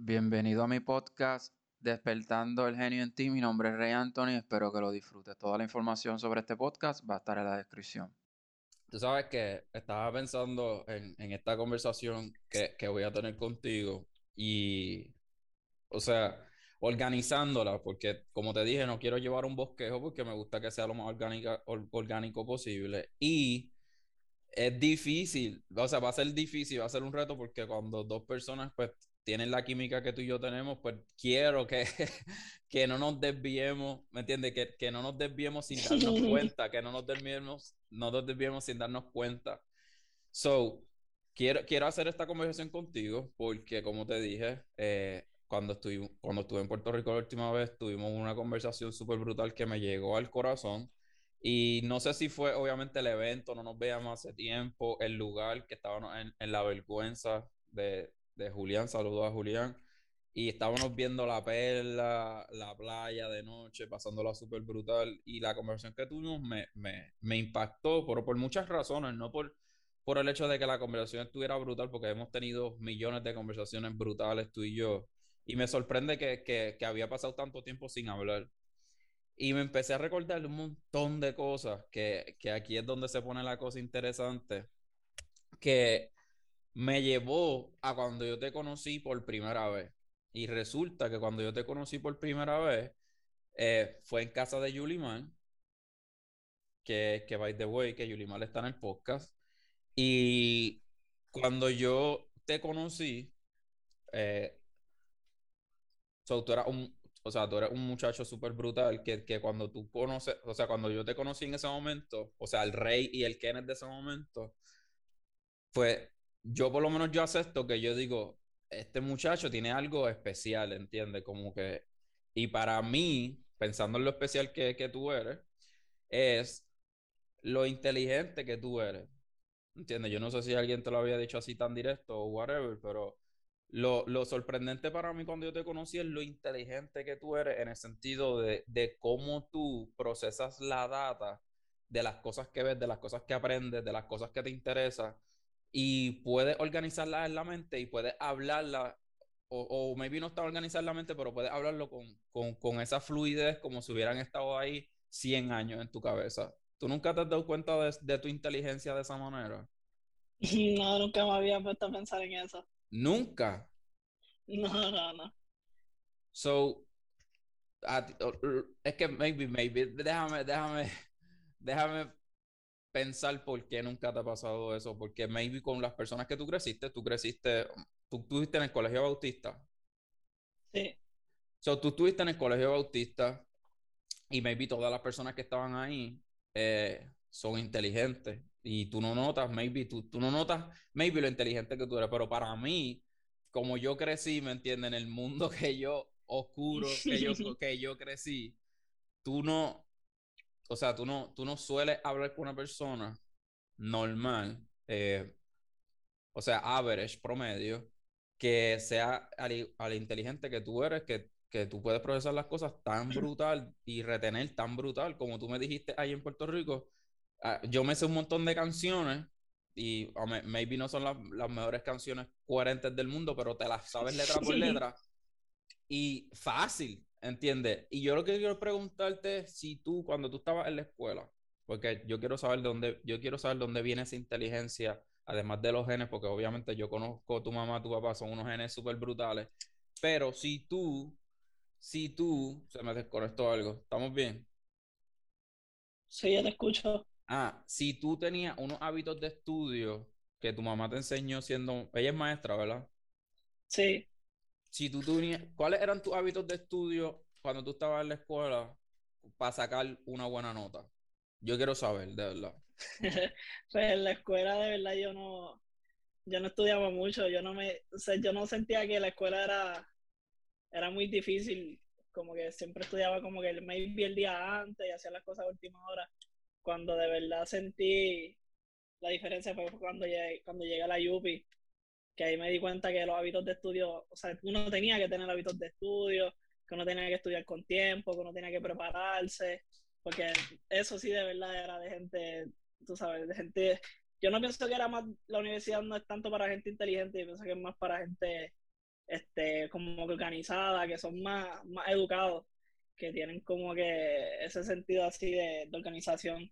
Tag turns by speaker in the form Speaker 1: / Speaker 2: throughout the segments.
Speaker 1: Bienvenido a mi podcast Despertando el genio en ti. Mi nombre es Rey Anthony. Espero que lo disfrutes. Toda la información sobre este podcast va a estar en la descripción.
Speaker 2: Tú sabes que estaba pensando en, esta conversación que, que voy a tener contigo y, o sea, organizándola, porque como te dije, no quiero llevar un bosquejo porque me gusta que sea lo más orgánica, orgánico posible. Y es difícil, o sea, va a ser difícil, va a ser un reto porque cuando dos personas pues tienen la química que tú y yo tenemos, pues quiero que, que no nos desviemos, ¿me entiendes? Que, que no nos desviemos sin darnos cuenta, que no nos desviemos, no nos desviemos sin darnos cuenta. So, quiero, quiero hacer esta conversación contigo porque, como te dije, eh, cuando, estuve, cuando estuve en Puerto Rico la última vez, tuvimos una conversación súper brutal que me llegó al corazón. Y no sé si fue obviamente el evento, no nos veíamos hace tiempo, el lugar que estábamos en, en la vergüenza de, de Julián, saludos a Julián. Y estábamos viendo la perla, la playa de noche, pasándola súper brutal. Y la conversación que tuvimos me, me, me impactó, pero por muchas razones, no por, por el hecho de que la conversación estuviera brutal, porque hemos tenido millones de conversaciones brutales tú y yo. Y me sorprende que, que, que había pasado tanto tiempo sin hablar. Y me empecé a recordar un montón de cosas, que, que aquí es donde se pone la cosa interesante, que me llevó a cuando yo te conocí por primera vez. Y resulta que cuando yo te conocí por primera vez, eh, fue en casa de Yuliman, que, que by the way, que Yuliman está en el podcast. Y cuando yo te conocí, eh, so, tú eras un, o sea, tú eres un muchacho súper brutal que, que cuando tú conoces, o sea, cuando yo te conocí en ese momento, o sea, el rey y el Kenneth de ese momento, pues yo por lo menos yo acepto que yo digo, este muchacho tiene algo especial, ¿entiendes? Como que, y para mí, pensando en lo especial que, que tú eres, es lo inteligente que tú eres, ¿entiendes? Yo no sé si alguien te lo había dicho así tan directo o whatever, pero lo, lo sorprendente para mí cuando yo te conocí es lo inteligente que tú eres en el sentido de, de cómo tú procesas la data de las cosas que ves, de las cosas que aprendes, de las cosas que te interesan y puedes organizarla en la mente y puedes hablarla, o, o maybe no está organizada en la mente, pero puedes hablarlo con, con, con, esa fluidez como si hubieran estado ahí 100 años en tu cabeza. ¿Tú nunca te has dado cuenta de, de tu inteligencia de esa manera?
Speaker 3: No, nunca me había puesto a pensar en eso.
Speaker 2: ¿Nunca?
Speaker 3: No, no, no.
Speaker 2: So, es que maybe, maybe, déjame, déjame, déjame pensar por qué nunca te ha pasado eso, porque maybe con las personas que tú creciste, tú creciste, tú estuviste en el colegio bautista.
Speaker 3: Sí.
Speaker 2: So, tú estuviste en el colegio bautista y maybe todas las personas que estaban ahí eh, son inteligentes y tú no notas, maybe tú, tú no notas, maybe lo inteligente que tú eres, pero para mí, como yo crecí, ¿me entiendes? En el mundo que yo oscuro, que yo, que yo crecí, tú no, o sea, tú no, tú no sueles hablar con una persona normal, eh, o sea, average, promedio, que sea al, al, inteligente que tú eres, que, que tú puedes procesar las cosas tan brutal y retener tan brutal, como tú me dijiste ahí en Puerto Rico. Uh, yo me sé un montón de canciones y uh, maybe no son las, las mejores canciones coherentes del mundo, pero te las sabes letra por letra. Y fácil, ¿Entiendes? Y yo lo que quiero preguntarte es si tú, cuando tú estabas en la escuela, porque yo quiero saber de dónde, yo quiero saber dónde viene esa inteligencia, además de los genes, porque obviamente yo conozco a tu mamá, tu papá, son unos genes súper brutales. Pero si tú, si tú, se me desconectó algo, ¿estamos bien?
Speaker 3: Sí, ya te escucho.
Speaker 2: Ah, si tú tenías unos hábitos de estudio que tu mamá te enseñó siendo, ella es maestra, ¿verdad?
Speaker 3: Sí
Speaker 2: si tú tenías, ¿cuáles eran tus hábitos de estudio cuando tú estabas en la escuela para sacar una buena nota? Yo quiero saber, de verdad.
Speaker 3: pues en la escuela de verdad yo no, yo no estudiaba mucho, yo no me, o sea, yo no sentía que la escuela era, era muy difícil, como que siempre estudiaba como que maybe el día antes y hacía las cosas a última hora. Cuando de verdad sentí la diferencia fue cuando llegué, cuando llegué a la Yupi, que ahí me di cuenta que los hábitos de estudio, o sea, uno tenía que tener hábitos de estudio, que uno tenía que estudiar con tiempo, que uno tenía que prepararse, porque eso sí de verdad era de gente, tú sabes, de gente, yo no pienso que era más, la universidad no es tanto para gente inteligente, yo pienso que es más para gente este, como que organizadas, que son más, más educados, que tienen como que ese sentido así de, de organización.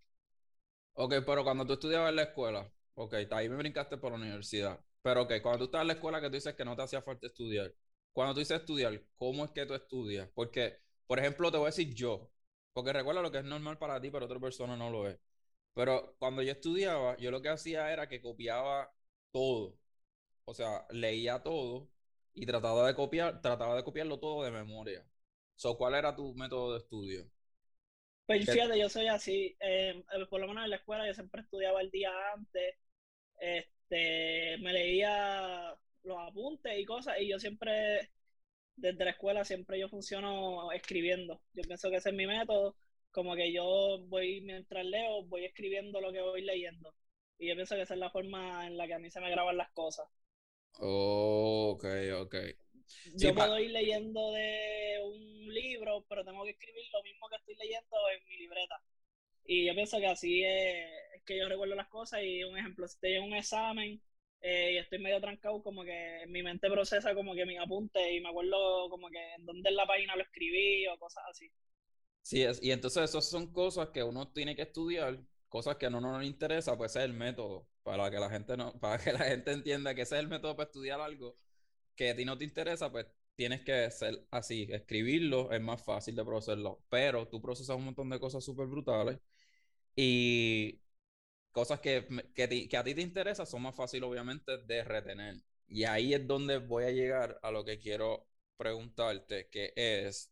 Speaker 2: Ok, pero cuando tú estudiabas en la escuela, ok, ahí me brincaste por la universidad, pero ok, cuando tú estabas en la escuela que tú dices que no te hacía falta estudiar, cuando tú dices estudiar, ¿cómo es que tú estudias? Porque, por ejemplo, te voy a decir yo, porque recuerda lo que es normal para ti, pero otra persona no lo es. Pero cuando yo estudiaba, yo lo que hacía era que copiaba todo. O sea, leía todo y trataba de copiar, trataba de copiarlo todo de memoria. So, ¿cuál era tu método de estudio?
Speaker 3: Pues fíjate, yo soy así, eh, por lo menos en la escuela yo siempre estudiaba el día antes, este, me leía los apuntes y cosas, y yo siempre, desde la escuela, siempre yo funciono escribiendo. Yo pienso que ese es mi método, como que yo voy, mientras leo, voy escribiendo lo que voy leyendo. Y yo pienso que esa es la forma en la que a mí se me graban las cosas.
Speaker 2: ok, ok.
Speaker 3: Yo puedo ir leyendo de un libro, pero tengo que escribir lo mismo que estoy leyendo en mi libreta. Y yo pienso que así es, que yo recuerdo las cosas. Y un ejemplo, si estoy en un examen eh, y estoy medio trancado, como que mi mente procesa como que mi apunte y me acuerdo como que en dónde en la página lo escribí o cosas así.
Speaker 2: Sí, y entonces esas son cosas que uno tiene que estudiar, cosas que a uno no le interesa, pues ese es el método, para que la gente no, para que la gente entienda que ese es el método para estudiar algo que a ti no te interesa, pues tienes que ser así, escribirlo es más fácil de procesarlo, pero tú procesas un montón de cosas súper brutales y cosas que, que, a ti te interesan son más fáciles obviamente de retener. Y ahí es donde voy a llegar a lo que quiero preguntarte, que es,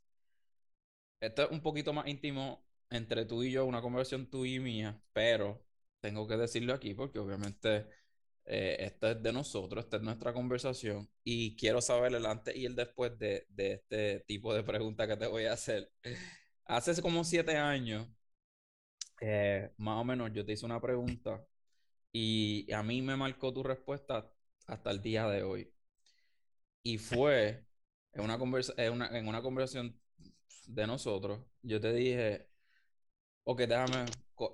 Speaker 2: esto es un poquito más íntimo entre tú y yo, una conversación tú y mía, pero tengo que decirlo aquí porque obviamente eh, esto es de nosotros, esta es nuestra conversación y quiero saber el antes y el después de, de este tipo de pregunta que te voy a hacer. Hace como siete años, eh, más o menos, yo te hice una pregunta y a mí me marcó tu respuesta hasta el día de hoy. Y fue en una, conversa en una, conversación de nosotros, yo te dije, ok, déjame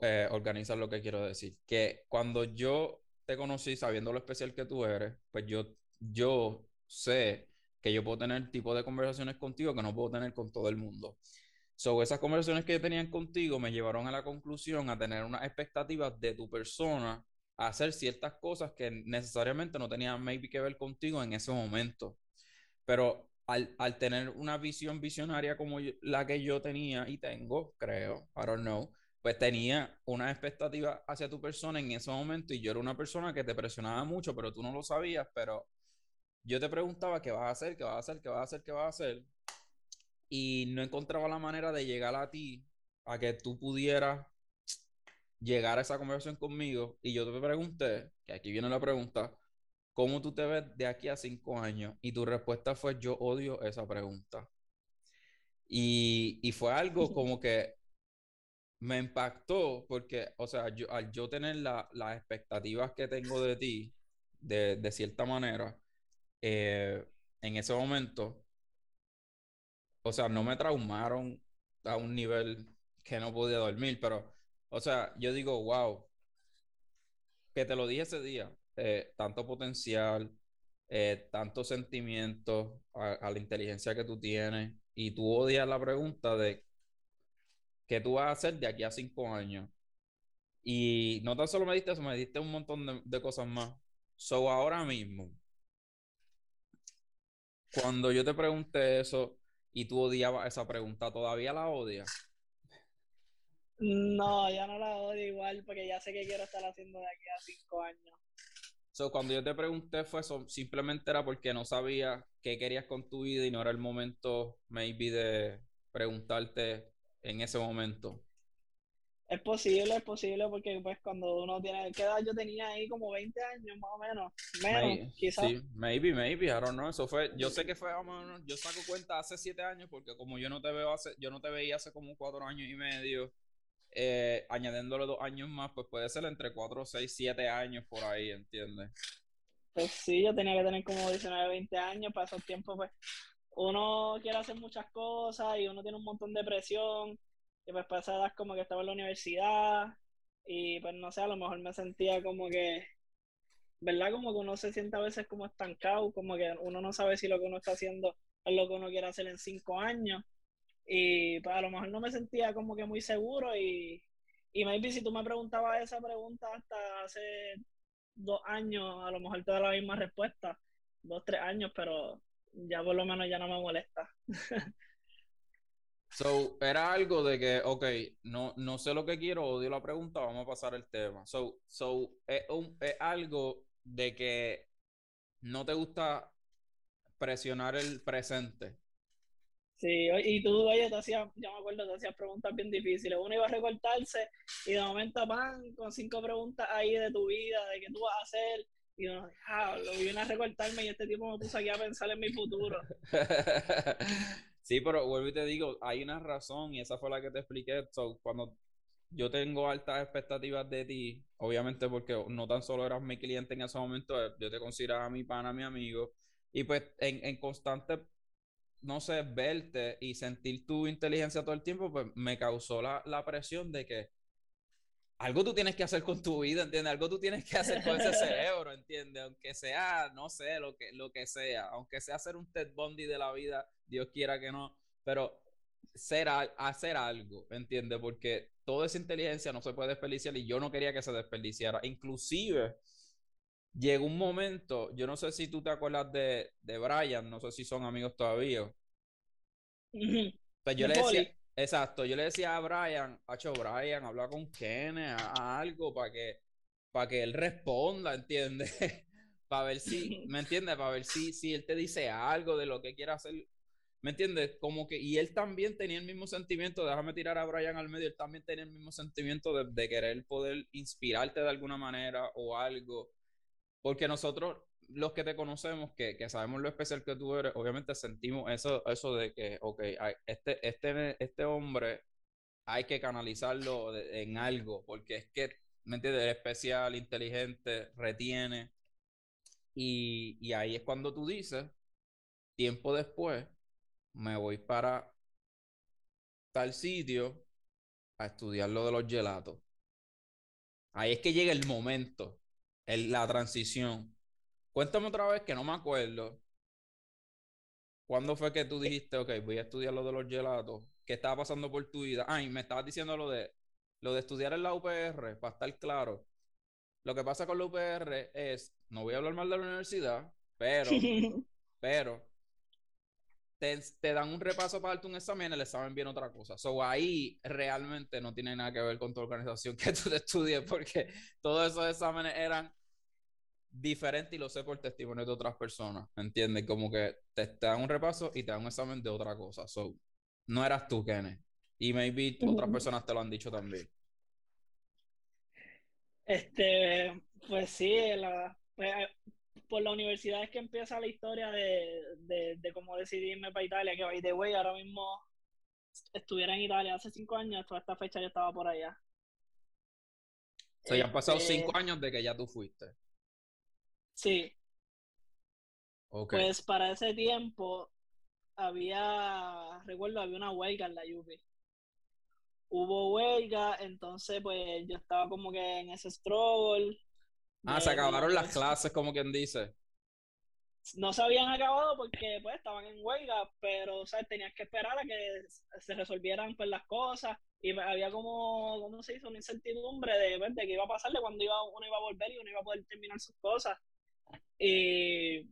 Speaker 2: eh, organizar lo que quiero decir. Que cuando yo te conocí sabiendo lo especial que tú eres, pues yo, yo sé que yo puedo tener tipo de conversaciones contigo que no puedo tener con todo el mundo. So, esas conversaciones que yo tenía contigo me llevaron a la conclusión a tener unas expectativas de tu persona, a hacer ciertas cosas que necesariamente no tenían maybe que ver contigo en ese momento. Pero al, al tener una visión visionaria como la que yo tenía y tengo, creo, I don't know, pues tenía una expectativa hacia tu persona en ese momento y yo era una persona que te presionaba mucho, pero tú no lo sabías, pero yo te preguntaba qué vas a hacer, qué vas a hacer, qué vas a hacer, qué vas a hacer y no encontraba la manera de llegar a ti, a que tú pudieras llegar a esa conversación conmigo y yo te pregunté, que aquí viene la pregunta, ¿cómo tú te ves de aquí a cinco años? Y tu respuesta fue, yo odio esa pregunta. Y, y fue algo como que me impactó porque, o sea, yo, al yo tener las expectativas que tengo de ti, de, de cierta manera, eh, en ese momento, o sea, no me traumaron a un nivel que no podía dormir, pero, o sea, yo digo, wow, que te lo dije ese día, eh, tanto potencial, eh, tanto sentimiento a, la inteligencia que tú tienes, y tú odias la pregunta de qué tú vas a hacer de aquí a cinco años. Y no tan solo me diste eso, me diste un montón de, cosas más. So, ahora mismo, cuando yo te pregunté eso y tú odiabas esa pregunta, ¿todavía la odias?
Speaker 3: No, ya no la odio igual porque ya sé que quiero estar haciendo de aquí a cinco años.
Speaker 2: So, cuando yo te pregunté fue eso, simplemente era porque no sabía qué querías con tu vida y no era el momento, maybe, de preguntarte en ese momento?
Speaker 3: Es posible, es posible porque pues cuando uno tiene, ¿qué edad yo tenía ahí? Como 20 años más o menos, menos quizás. Sí,
Speaker 2: maybe, maybe, I don't know, eso fue, yo sé que fue, yo saco cuenta hace 7 años porque como yo no te veo hace, yo no te veía hace como 4 años y medio, eh, añadiéndole 2 años más, pues puede ser entre 4, 6, 7 años por ahí, ¿entiendes?
Speaker 3: Pues sí, yo tenía que tener como 19, 20 años, para esos tiempos pues uno quiere hacer muchas cosas y uno tiene un montón de presión. Y pues para como que estaba en la universidad y pues no sé, a lo mejor me sentía como que ¿verdad? Como que uno se siente a veces como estancado, como que uno no sabe si lo que uno está haciendo es lo que uno quiere hacer en cinco años. Y pues a lo mejor no me sentía como que muy seguro y, y maybe si tú me preguntabas esa pregunta hasta hace dos años, a lo mejor te da la misma respuesta, dos, tres años, pero ya por lo menos ya no me molesta.
Speaker 2: So, era algo de que, ok, no, no sé lo que quiero, odio la pregunta, vamos a pasar el tema. So, so es, un, es algo de que no te gusta presionar el presente.
Speaker 3: Sí, y tú, oye, te hacías, yo me acuerdo, te hacías preguntas bien difíciles. Uno iba a recortarse y de momento, pan, con cinco preguntas ahí de tu vida, de qué tú vas a hacer. Y uno, ah, lo vine a recortarme y este tipo me puso aquí a pensar en mi futuro.
Speaker 2: sí, pero vuelvo y te digo, hay una razón y esa fue la que te expliqué. cuando yo tengo altas expectativas de ti, obviamente porque no tan solo eras mi cliente en ese momento, yo te consideraba mi pana, mi amigo. Y pues en, en constante no sé, verte y sentir tu inteligencia todo el tiempo, pues me causó la, la, presión de que algo tú tienes que hacer con tu vida, ¿entiendes? Algo tú tienes que hacer con ese cerebro, ¿entiendes? Aunque sea, no sé, lo que, lo que sea, aunque sea hacer un Ted Bundy de la vida, Dios quiera que no, pero ser hacer algo, ¿entiendes? Porque toda esa inteligencia no se puede desperdiciar y yo no quería que se desperdiciara. Inclusive, llegó un momento, yo no sé si tú te acuerdas de, de Brian, no sé si son amigos todavía. Pues yo le decía, exacto, yo le decía a Brian, Hacho Brian, habla con Kenneth, a, algo para que, para que él responda, ¿entiendes? para ver si, ¿me entiendes? Para ver si, si él te dice algo de lo que quiere hacer. ¿Me entiendes? Como que, y él también tenía el mismo sentimiento, déjame tirar a Brian al medio, él también tenía el mismo sentimiento de, querer poder inspirarte de alguna manera o algo. Porque nosotros, los que te conocemos, que, que, sabemos lo especial que tú eres, obviamente sentimos eso, eso de que, ok, este, este, este hombre hay que canalizarlo en algo, porque es que, ¿me entiendes? Es especial, inteligente, retiene. Y, y ahí es cuando tú dices, tiempo después, me voy para tal sitio a estudiar lo de los gelatos. Ahí es que llega el momento la transición. Cuéntame otra vez que no me acuerdo. ¿Cuándo fue que tú dijiste, ok, voy a estudiar lo de los gelatos? ¿Qué estaba pasando por tu vida? Ay, me estabas diciendo lo de, lo de estudiar en la UPR, para estar claro. Lo que pasa con la UPR es, no voy a hablar mal de la universidad, pero, pero, te, dan un repaso para darte un examen, el examen viene otra cosa. So ahí realmente no tiene nada que ver con tu organización que tú te estudies, porque todos esos exámenes eran diferente y lo sé por testimonio de otras personas, ¿entiendes? Como que te, dan un repaso y te dan un examen de otra cosa. So, no eras tú, Kenneth. Y maybe otras personas te lo han dicho también.
Speaker 3: Este, pues sí, la, pues, por la universidad es que empieza la historia de, de, de cómo decidirme para Italia, que by the way, ahora mismo estuviera en Italia hace cinco años, toda esta fecha yo estaba por allá.
Speaker 2: O sea, ya han pasado este cinco años de que ya tú fuiste.
Speaker 3: Sí. Pues para ese tiempo había, recuerdo, había una huelga en la UPI. Hubo huelga, entonces pues yo estaba como que en ese struggle.
Speaker 2: Ah, se acabaron las clases, como quien dice.
Speaker 3: No se habían acabado porque pues estaban en huelga, pero o sea, tenías que esperar a que se resolvieran pues las cosas y había como, ¿cómo se hizo? Una incertidumbre de, pues, de qué iba a pasarle cuando iba, uno iba a volver y uno iba a poder terminar sus cosas. Y,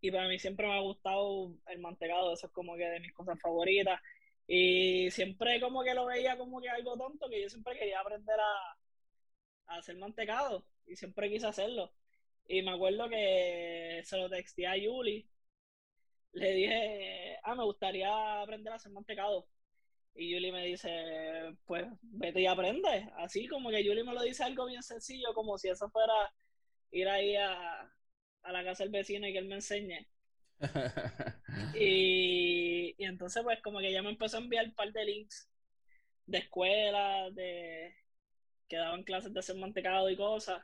Speaker 3: y para mí siempre me ha gustado el mantecado, eso es como que de mis cosas favoritas. Y siempre como que lo veía como que algo tonto, que yo siempre quería aprender a, a hacer mantecado y siempre quise hacerlo. Y me acuerdo que se lo texté a Yuli, le dije, ah, me gustaría aprender a hacer mantecado. Y Yuli me dice, pues vete y aprende. Así como que Yuli me lo dice algo bien sencillo, como si eso fuera ir ahí a, a la casa del vecino y que él me enseñe. y, y, entonces pues como que ya me empezó a enviar un par de links de escuelas, de que daban clases de hacer mantecado y cosas.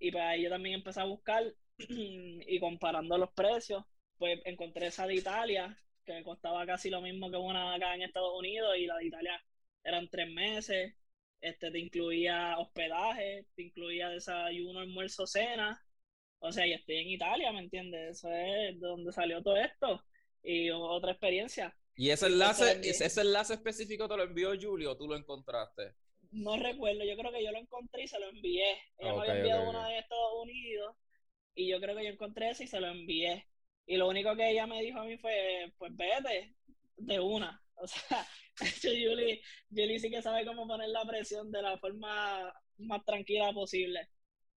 Speaker 3: Y pues ahí yo también empecé a buscar y comparando los precios, pues encontré esa de Italia, que me costaba casi lo mismo que una acá en Estados Unidos y la de Italia eran tres meses. este, te incluía hospedaje, te incluía desayuno, almuerzo, cena. O sea, y estoy en Italia, ¿me entiendes? Eso es donde salió todo esto. Y otra experiencia.
Speaker 2: ¿Y ese enlace, ese enlace específico te lo envió Julio o tú lo encontraste?
Speaker 3: No recuerdo, yo creo que yo lo encontré y se lo envié. Ella me había enviado uno de Estados Unidos y yo creo que yo encontré ese y se lo envié. Y lo único que ella me dijo a mí fue, pues vete de una. O sea, Julie, Julie sí que sabe cómo poner la presión de la forma más tranquila posible.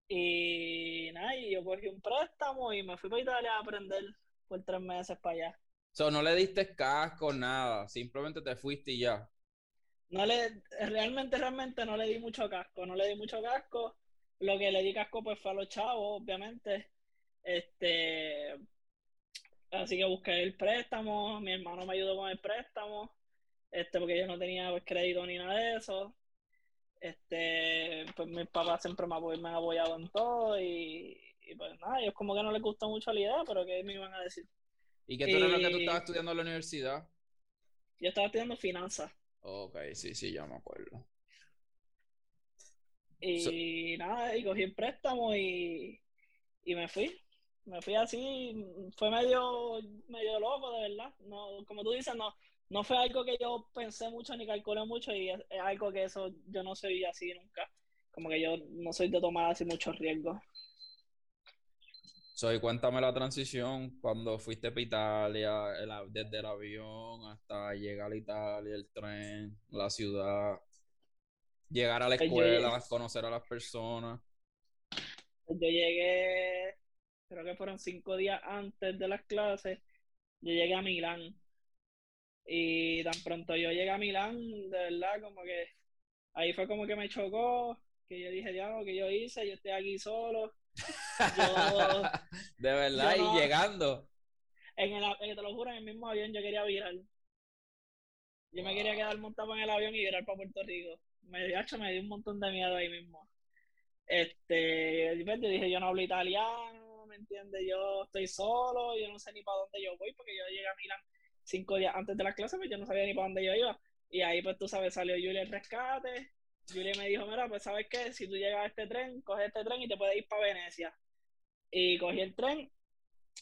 Speaker 3: Y nada, y yo cogí un préstamo y me fui para Italia a aprender por tres meses para allá.
Speaker 2: O sea, no le diste casco, nada, simplemente te fuiste y ya.
Speaker 3: No le, realmente, realmente no le di mucho casco, no le di mucho casco. Lo que le di casco pues fue a los chavos, obviamente. Este, así que busqué el préstamo, mi hermano me ayudó con el préstamo, este, porque yo no tenía pues, crédito ni nada de eso. Este, pues mis papás siempre me, me han apoyado en todo y, y pues nada, ellos como que no les gustó mucho la idea, pero ¿qué me iban a decir?
Speaker 2: ¿Y qué tú lo que tú estabas estudiando en la universidad?
Speaker 3: Yo estaba estudiando finanzas.
Speaker 2: Ok, sí, sí, ya me acuerdo.
Speaker 3: Y nada, y cogí el préstamo y, y me fui. Me fui así, fue medio, medio loco, de verdad. No, como tú dices, no, no fue algo que yo pensé mucho ni calculé mucho y es, algo que eso yo no soy así nunca. Como que yo no soy de tomar así muchos riesgos.
Speaker 2: Soy, cuéntame la transición cuando fuiste para Italia, desde el avión hasta llegar a Italia, el tren, la ciudad, llegar a la pues escuela, conocer a las personas.
Speaker 3: Pues yo llegué, creo que fueron cinco días antes de las clases, yo llegué a Milán. Y tan pronto yo llegué a Milán, de verdad, como que ahí fue como que me chocó, que yo dije, ya, lo que yo hice, yo estoy aquí solo
Speaker 2: de verdad, y llegando.
Speaker 3: En el, te lo juro, en el mismo avión yo quería virar. Yo me quería quedar montado en el avión y virar para Puerto Rico. Me, hecho, me dio un montón de miedo ahí mismo. Este, yo dije, yo no hablo italiano, ¿me entiendes? Yo estoy solo, yo no sé ni para dónde yo voy, porque yo llegué a Milán cinco días antes de la clase, pero pues yo no sabía ni para dónde yo iba. Y ahí, pues tú sabes, salió Julia el rescate, Julia me dijo, mira, pues sabes qué, si tú llegas a este tren, coge este tren y te puedes ir para Venecia. Y cogí el tren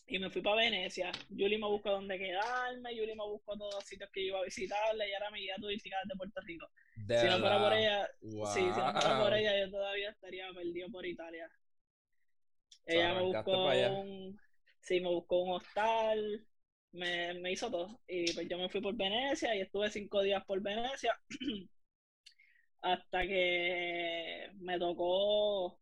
Speaker 3: y me fui para Venecia. Julie me buscó dónde quedarme, Julie me buscó todos los sitios que iba a visitarle y ahora mi guía turística desde Puerto Rico. si no fuera por ella, sí, si no fuera por ella, yo todavía estaría perdido por Italia. Ella me buscó un, sí, me buscó un hostal, me, me hizo todo. Y pues yo me fui por Venecia y estuve cinco días por Venecia. hasta que me tocó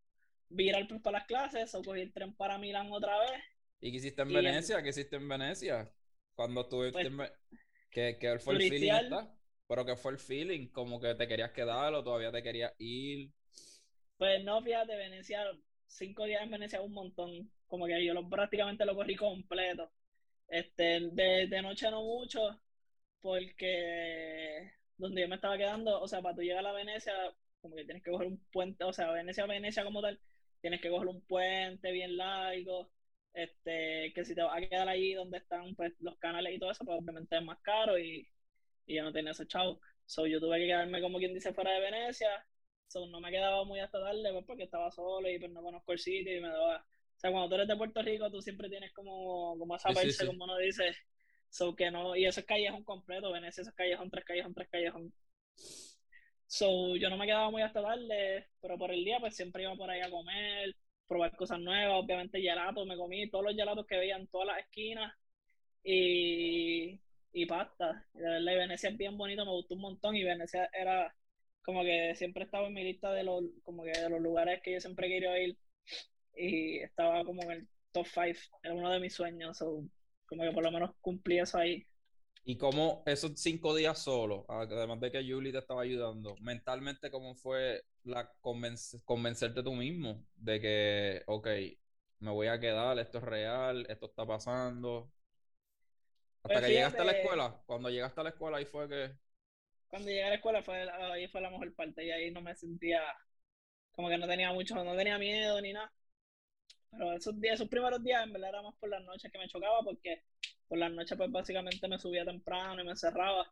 Speaker 3: virar para las clases o cogí el tren para Milán otra vez.
Speaker 2: ¿Y qué hiciste en Venecia? ¿Qué hiciste en Venecia? Cuando estuviste pues, ¿Qué, ¿Qué, fue el feeling? Pero ¿qué fue el feeling? ¿Como que te querías quedar o todavía te querías ir?
Speaker 3: Pues no, fíjate, Venecia, cinco días en Venecia un montón. Como que yo lo, prácticamente lo corrí completo. Este, de, de noche no mucho, porque donde yo me estaba quedando, o sea, para tú llegar a la Venecia, como que tienes que coger un puente, o sea, Venecia, Venecia como tal, tienes que coger un puente bien largo, este, que si te vas a quedar ahí donde están pues, los canales y todo eso, pues obviamente es más caro y, y yo no tenía ese chavo. So, yo tuve que quedarme como quien dice fuera de Venecia, so, no me quedaba muy hasta tarde pues, porque estaba solo y pues no conozco el sitio y me daba... O sea, cuando tú eres de Puerto Rico, tú siempre tienes como, como esa sí, como uno dice, So que no, y eso es callejón completo, Venecia eso es callejón, tres callejón, tres callejón. So yo no me quedaba muy hasta tarde, pero por el día pues siempre iba por ahí a comer, probar cosas nuevas, obviamente gelatos, me comí todos los gelatos que veía en todas las esquinas y, y pasta. verdad, Venecia es bien bonito, me gustó un montón y Venecia era como que siempre estaba en mi lista de los, como que de los lugares que yo siempre quería ir y estaba como en el top 5, era uno de mis sueños. So, como que por lo menos cumplí eso ahí.
Speaker 2: ¿Y cómo esos cinco días solo, además de que Julie te estaba ayudando, mentalmente cómo fue la convencerte tú mismo de que, ok, me voy a quedar, esto es real, esto está pasando? Hasta pues que llegaste a la escuela, cuando llegaste a la escuela ahí fue que...
Speaker 3: Cuando llegué a la escuela fue, ahí fue la mejor parte y ahí no me sentía como que no tenía mucho, no tenía miedo ni nada. Pero esos días, esos primeros días, en verdad era más por las noches que me chocaba, porque por las noches, pues básicamente me subía temprano y me encerraba.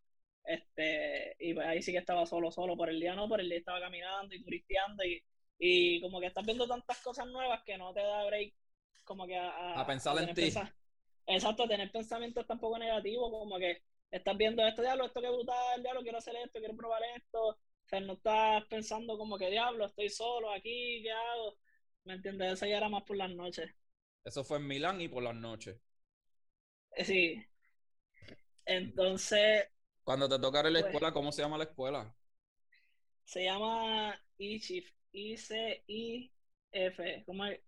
Speaker 3: Este, y pues ahí sí que estaba solo, solo. Por el día no, por el día estaba caminando y turisteando y, y como que estás viendo tantas cosas nuevas que no te da break como que a,
Speaker 2: A pensar en ti.
Speaker 3: Exacto, tener pensamientos tampoco negativos, como que estás viendo esto, diablo, esto que brutal, diablo, quiero hacer esto, quiero probar esto. O sea, no estás pensando como que diablo, estoy solo aquí, ¿qué hago? ¿Me entiendes? Eso ya era más por las noches.
Speaker 2: Eso fue en Milán y por las noches.
Speaker 3: Eh, Sí. Entonces,
Speaker 2: Cuando te toca ir a la
Speaker 3: Pues-
Speaker 2: escuela, ¿cómo se llama la escuela?
Speaker 3: se llama I-C-I-F, ¿cómo es?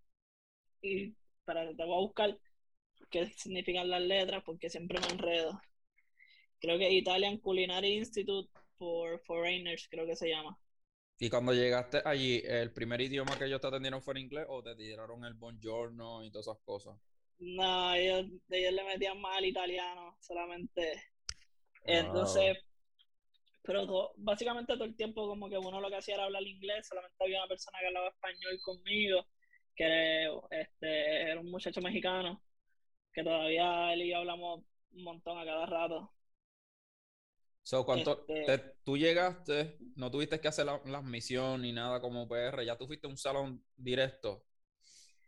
Speaker 3: Y para te voy a buscar qué significan las letras porque siempre me enredo. Creo que Italian Culinary Institute for Foreigners, creo que se llama.
Speaker 2: Y cuando llegaste allí, ¿el primer idioma que ellos te atendieron fue en inglés o te tiraron el buongiorno y todas esas cosas?
Speaker 3: No, ellos, ellos le metían más al italiano solamente. Entonces, pero todo- básicamente todo el tiempo como que uno lo que hacía era hablar inglés, solamente había una persona que hablaba español conmigo, que este, era un muchacho mexicano, que todavía él y yo hablamos un montón a cada rato.
Speaker 2: So, ¿cuánto
Speaker 3: Este-
Speaker 2: te- tú llegaste, no tuviste que hacer la, las misiones ni nada como PR, ya tú fuiste a un salón directo?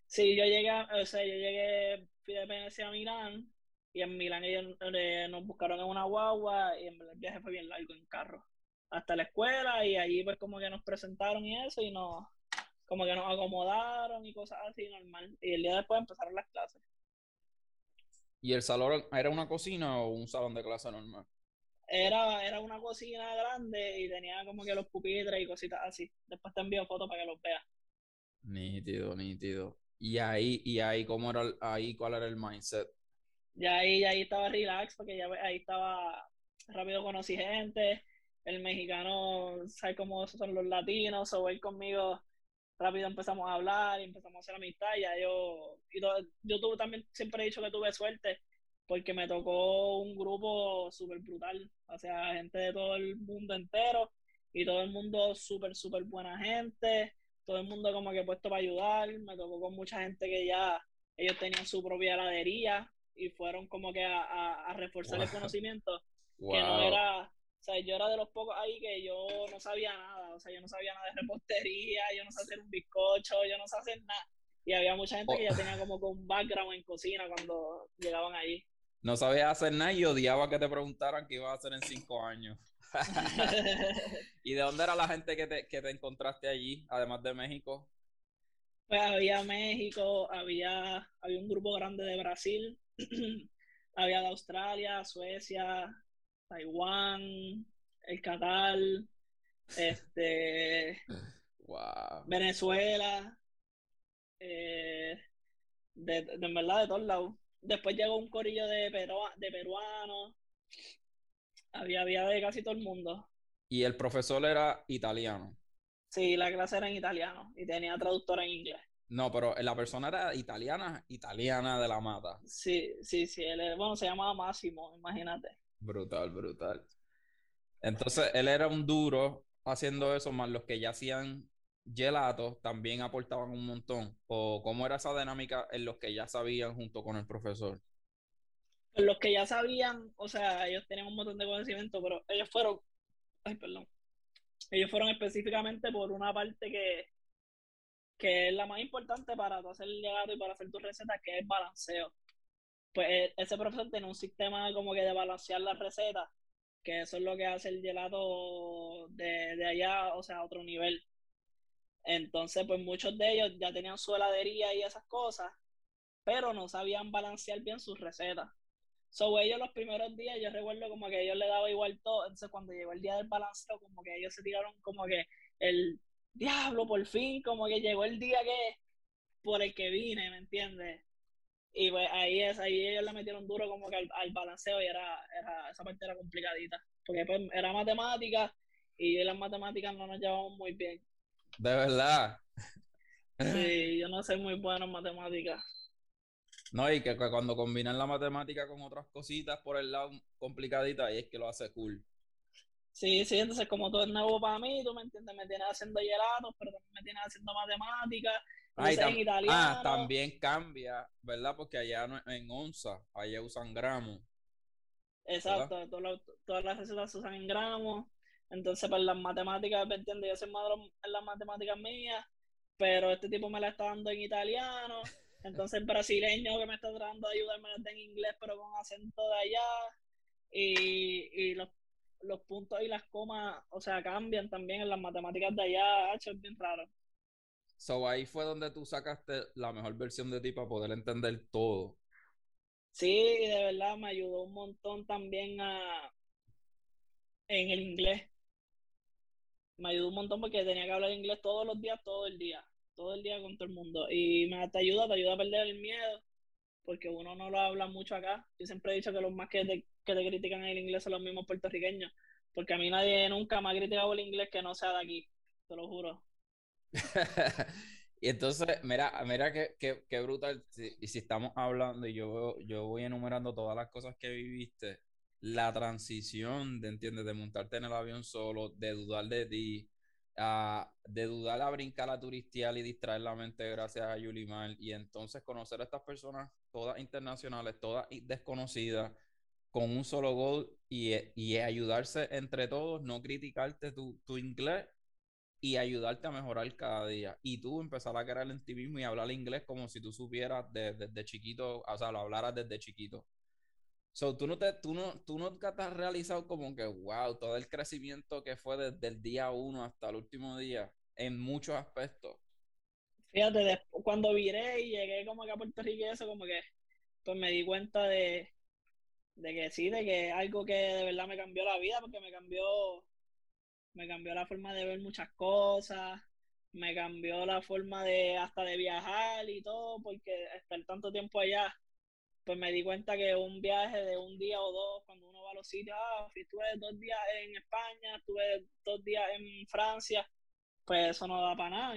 Speaker 3: Sí, yo llegué, a- o sea, yo llegué, fui de Venecia a Milán, y en Milán ellos eh, nos buscaron en una guagua, y en el viaje fue bien largo en carro, hasta la escuela, y allí pues como que nos presentaron y eso, y nos, como que nos acomodaron y cosas así, normal, y el día después empezaron las clases.
Speaker 2: ¿Y el salón era una cocina o un salón de clase normal?
Speaker 3: Era, era una cocina grande y tenía como que los pupitres y cositas así. Después te envío fotos para que los veas.
Speaker 2: Nítido, nítido. Y ahí, y ahí, ¿cómo era el- ahí, cuál era el mindset?
Speaker 3: Ya ahí, ya ahí estaba relax porque ya ahí estaba rápido conocí gente. El mexicano, sabe cómo son los latinos, o él conmigo rápido empezamos a hablar y empezamos a hacer amistad. Ya yo, y todo- yo tuve también, siempre he dicho que tuve suerte porque me tocó un grupo súper brutal, o sea, gente de todo el mundo entero y todo el mundo súper, súper buena gente, todo el mundo como que puesto para ayudar. Me tocó con mucha gente que ya ellos tenían su propia heladería y fueron como que a, a- a reforzar el
Speaker 2: Wow.
Speaker 3: conocimiento que no era, o sea, yo era de los pocos ahí que yo no sabía nada, o sea, yo no sabía nada de repostería, yo no sé hacer un bizcocho, yo no sé hacer nada. Y había mucha gente que
Speaker 2: Oh.
Speaker 3: ya tenía como que un background en cocina cuando llegaban allí.
Speaker 2: No sabías hacer nada y odiaba que te preguntaran qué ibas a hacer en cinco años. ¿Y de dónde era la gente que te, que te encontraste allí, además de México?
Speaker 3: Pues había México, había, había un grupo grande de Brasil, había de Australia, Suecia, Taiwán, el Qatar, este,
Speaker 2: Wow.
Speaker 3: Venezuela, eh, de, de, en verdad de todos lados. Después llegó un corillo de, perua- de peruanos, había, había de casi todo el mundo.
Speaker 2: Y el profesor era italiano.
Speaker 3: Sí, la clase era en italiano y tenía traductora en inglés.
Speaker 2: No, pero la persona era italiana, italiana de la mata.
Speaker 3: Sí, sí, sí, él, bueno, se llamaba Máximo, imagínate.
Speaker 2: Brutal, brutal. Entonces, él era un duro haciendo eso, más los que ya hacían gelatos también aportaban un montón. O cómo era esa dinámica en los que ya sabían junto con el profesor.
Speaker 3: Los que ya sabían, o sea, ellos tenían un montón de conocimiento, pero ellos fueron, ay, perdón, ellos fueron específicamente por una parte que, que es la más importante para hacer el gelato y para hacer tus recetas, que es balanceo. Pues e- ese profesor tiene un sistema como que de balancear las recetas, que eso es lo que hace el gelato de, de allá, o sea, a otro nivel. Entonces, pues muchos de ellos ya tenían su heladería y esas cosas, pero no sabían balancear bien sus recetas. So, ellos los primeros días, yo recuerdo como que ellos le daba igual todo. Entonces, cuando llegó el día del balanceo, como que ellos se tiraron como que el diablo, por fin, como que llegó el día que por el que vine, ¿me entiendes? Y pues ahí es, ahí ellos le metieron duro como que al, al balanceo y era, era, esa parte era complicadita. Porque pues era matemática y las matemáticas no nos llevamos muy bien.
Speaker 2: De verdad.
Speaker 3: Sí, yo no soy muy bueno en matemáticas.
Speaker 2: No, y que, que cuando combinan la matemática con otras cositas por el lado complicadita, ahí es que lo hace cool.
Speaker 3: Sí, sí, entonces como todo es nuevo para mí, tú me entiendes, me tienes haciendo gelatos, pero también me tienes haciendo matemáticas,
Speaker 2: Ah,
Speaker 3: en italiano.
Speaker 2: ah, también cambia, ¿verdad? Porque allá no, en onza, allá usan gramos.
Speaker 3: Exacto, todas las recetas se usan en gramos. Entonces, pues las matemáticas, ¿me entiendes? Yo soy malo en las matemáticas mías, pero este tipo me la está dando en italiano. Entonces, el brasileño que me está tratando de ayudar me la da en inglés, pero con acento de allá. Y, y los, los puntos y las comas, o sea, cambian también en las matemáticas de allá. es bien raro.
Speaker 2: So ahí fue donde tú sacaste la mejor versión de ti para poder entender todo.
Speaker 3: Sí, de verdad me ayudó un montón también a en el inglés. Me ayudó un montón porque tenía que hablar inglés todos los días, todo el día, todo el día con todo el mundo. Y me te ayuda, te ayuda a perder el miedo, porque uno no lo habla mucho acá. Yo siempre he dicho que los más que te, que te critican el inglés son los mismos puertorriqueños, porque a mí nadie nunca me ha criticado el inglés que no sea de aquí, te lo juro.
Speaker 2: y entonces, mira, mira qué, qué, qué brutal. y si estamos hablando y yo, yo voy enumerando todas las cosas que viviste, la transición de, ¿entiendes? De montarte en el avión solo, de dudar de ti, de dudar a brincar a turistial y distraer la mente gracias a Yulimar, y entonces conocer a estas personas, todas internacionales, todas desconocidas, con un solo gol y, y ayudarse entre todos, no criticarte tu, tu inglés y ayudarte a mejorar cada día. Y tú empezar a creer en ti mismo y hablar inglés como si tú supieras desde, chiquito, o sea, lo hablaras desde chiquito. So, tú no te, tú no, tú nunca te has realizado como que, wow, todo el crecimiento que fue desde el día uno hasta el último día, en muchos aspectos.
Speaker 3: Fíjate, cuando viré y llegué como acá a Puerto Rico y eso, como que, pues me di cuenta de, de que sí, de que algo que de verdad me cambió la vida, porque me cambió me cambió la forma de ver muchas cosas, me cambió la forma de hasta de viajar y todo, porque estar tanto tiempo allá, pues me di cuenta que un viaje de un día o dos, cuando uno va a los sitios, ah, estuve dos días en España, estuve dos días en Francia, pues eso no da para nada.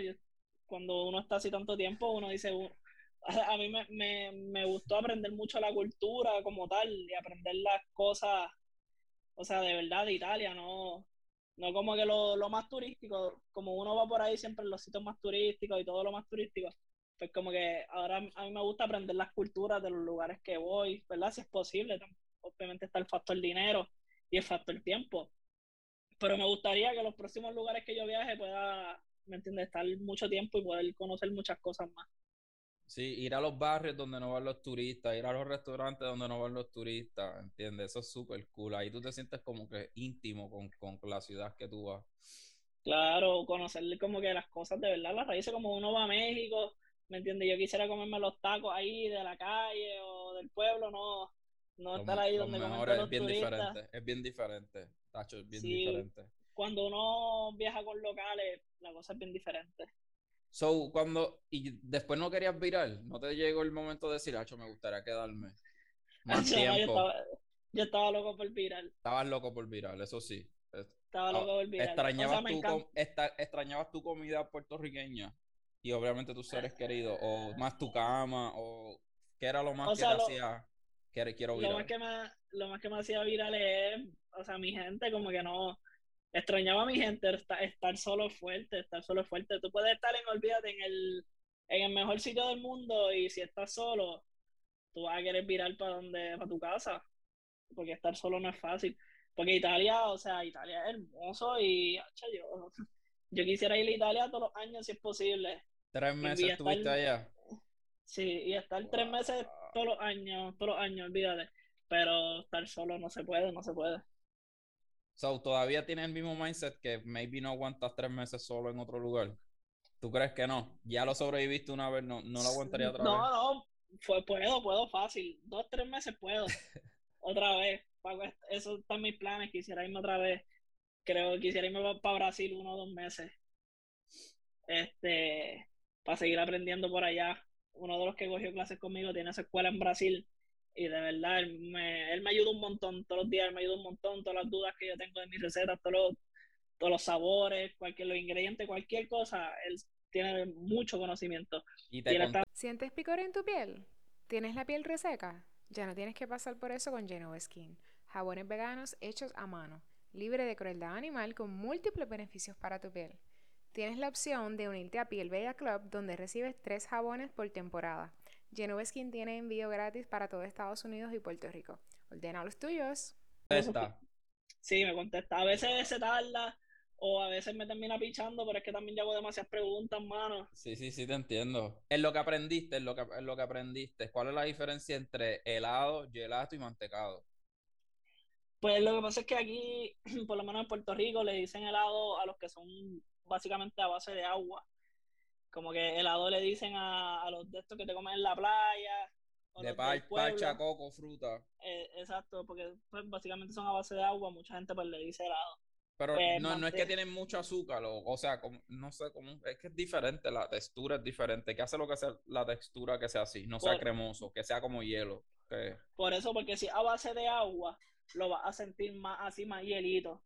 Speaker 3: cuando uno está así tanto tiempo, uno dice, a, mí me, me, me gustó aprender mucho la cultura como tal y aprender las cosas, o sea, de verdad de Italia, no, no como que lo, lo, más turístico, como uno va por ahí siempre en los sitios más turísticos y todo lo más turístico, pues como que ahora a mí me gusta aprender las culturas de los lugares que voy, ¿verdad? Si es posible, obviamente está el factor dinero y el factor tiempo, pero me gustaría que los próximos lugares que yo viaje pueda, ¿me entiendes?, estar mucho tiempo y poder conocer muchas cosas más.
Speaker 2: Sí, ir a los barrios donde no van los turistas, ir a los restaurantes donde no van los turistas, ¿entiendes? Eso es súper cool. Ahí tú te sientes como que íntimo con, con, la ciudad que tú vas.
Speaker 3: Claro, conocerle como que las cosas de verdad, las raíces, como uno va a México, ¿me entiendes? Yo quisiera comerme los tacos ahí de la calle o del pueblo, no, no estar ahí donde comen los
Speaker 2: bien Diferente, es bien diferente, Tacho, es bien diferente.
Speaker 3: Cuando uno viaja con locales, la cosa es bien diferente.
Speaker 2: So, cuando. Y después no querías virar, no te llegó el momento de decir, Hacho, me gustaría quedarme. Más tiempo.
Speaker 3: yo, estaba, loco por virar.
Speaker 2: Estabas loco por virar, eso sí.
Speaker 3: Estaba loco por virar.
Speaker 2: Extrañabas, tu, extrañabas tu comida puertorriqueña y obviamente tus seres queridos, o más tu cama, o qué era lo más que te hacía que quiero virar.
Speaker 3: Lo más que, me, lo más que me hacía viral es, o sea, mi gente como que no extrañaba a mi gente, estar, solo fuerte, estar solo fuerte. Tú puedes estar en, olvídate, en el, en el mejor sitio del mundo y si estás solo, tú vas a querer virar para donde, para tu casa, porque estar solo no es fácil. Porque Italia, o sea, Italia es hermoso y yo, yo quisiera ir a Italia todos los años si es posible.
Speaker 2: ¿Tres meses estuviste allá?
Speaker 3: Sí, y estar tres meses todos los años, todos los años, olvídate. Pero estar solo no se puede, no se puede.
Speaker 2: So, todavía tienes el mismo mindset que maybe no aguantas tres meses solo en otro lugar. ¿Tú crees que no? Ya lo sobreviviste una vez, no, no lo aguantaría otra
Speaker 3: vez. No, no, fue, puedo, puedo fácil. Dos, tres meses puedo. otra vez. Eso están mis planes. Quisiera irme otra vez. Creo que quisiera irme para Brasil uno o dos meses. Este, para seguir aprendiendo por allá. Uno de los que cogió clases conmigo tiene esa escuela en Brasil y de verdad, él me, él me ayuda un montón, todos los días él me ayuda un montón, todas las dudas que yo tengo de mis recetas, todos los, todos los sabores, cualquier, los ingredientes, cualquier cosa, él tiene mucho conocimiento.
Speaker 4: ¿Y ¿Sientes picor en tu piel? ¿Tienes la piel reseca? Ya no tienes que pasar por eso con Genova Skin. Jabones veganos hechos a mano, libre de crueldad animal con múltiples beneficios para tu piel. Tienes la opción de unirte a Piel Bella Club donde recibes tres jabones por temporada Genova Skin tiene envío gratis para todo Estados Unidos y Puerto Rico. Ordena los tuyos.
Speaker 2: Está.
Speaker 3: Sí, me contesta. A veces se tarda o a veces me termina pichando, pero es que también llevo demasiadas preguntas, mano.
Speaker 2: Sí, sí, sí, te entiendo. En lo que aprendiste, en lo que, en lo que aprendiste, ¿cuál es la diferencia entre helado, gelato y mantecado?
Speaker 3: Pues lo que pasa es que aquí, por lo menos en Puerto Rico, le dicen helado a los que son básicamente a base de agua. Como que helado le dicen a, a los de estos que te comen en la playa. o
Speaker 2: De par- parcha, coco, fruta.
Speaker 3: Eh, exacto, porque pues, básicamente son a base de agua, mucha gente pues le dice helado.
Speaker 2: Pero
Speaker 3: Pues,
Speaker 2: no, no es que tienen mucho azúcar, o, o sea, como, no sé cómo, es que es diferente, la textura es diferente. ¿Qué hace lo que sea la textura que sea así? No sea
Speaker 3: Por-
Speaker 2: cremoso, que sea como hielo. que-
Speaker 3: Por eso, porque si a base de agua, lo vas a sentir más así, más hielito.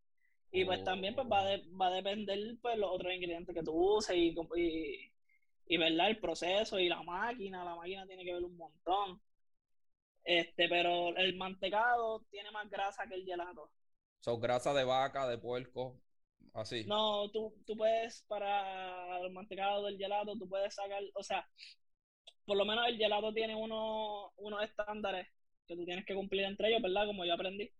Speaker 3: Y pues también pues va, a de- va a depender pues los otros ingredientes que tú uses y, y verdad, el proceso y la máquina, la máquina tiene que ver un montón. Este, pero el mantecado tiene más grasa que el gelato.
Speaker 2: Son grasa de vaca, de puerco, así.
Speaker 3: No, tú, tú puedes, para el mantecado del gelato, tú puedes sacar, o sea, por lo menos el gelato tiene unos, unos estándares que tú tienes que cumplir entre ellos, ¿verdad? Como yo aprendí,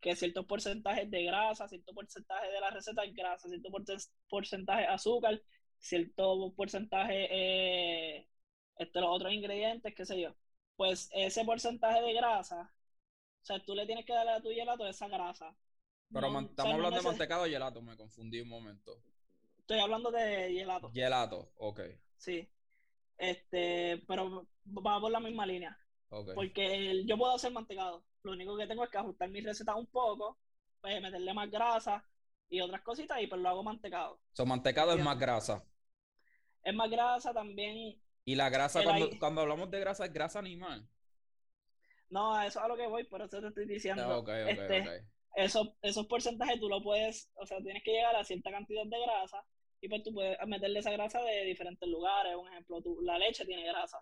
Speaker 3: que ciertos porcentajes de grasa, cierto porcentaje de la receta es grasa, cierto porce- porcentaje de azúcar, cierto porcentaje eh, este, los otros ingredientes, qué sé yo. Pues ese porcentaje de grasa, o sea, tú le tienes que darle a tu gelato esa grasa.
Speaker 2: Pero
Speaker 3: No,
Speaker 2: man-
Speaker 3: o sea,
Speaker 2: estamos
Speaker 3: no
Speaker 2: hablando de mantecado o gelato, me confundí un momento.
Speaker 3: Estoy hablando de gelato.
Speaker 2: Gelato, ok,
Speaker 3: Sí. Este, pero va por la misma línea. Porque el- yo puedo hacer mantecado. Lo único que tengo es que ajustar mi receta un poco, pues meterle más grasa y otras cositas y pues lo hago mantecado.
Speaker 2: So, mantecado es más grasa.
Speaker 3: Es más grasa también.
Speaker 2: Y la grasa, cuando,
Speaker 3: ahí-
Speaker 2: cuando hablamos de grasa, es grasa animal.
Speaker 3: No, eso es a lo que voy, por eso te estoy diciendo.
Speaker 2: Ah, ok, ok,
Speaker 3: este,
Speaker 2: ok.
Speaker 3: Esos, esos porcentajes tú lo puedes, o sea, tienes que llegar a cierta cantidad de grasa y pues tú puedes meterle esa grasa de diferentes lugares. Un ejemplo, tú, la leche tiene grasa.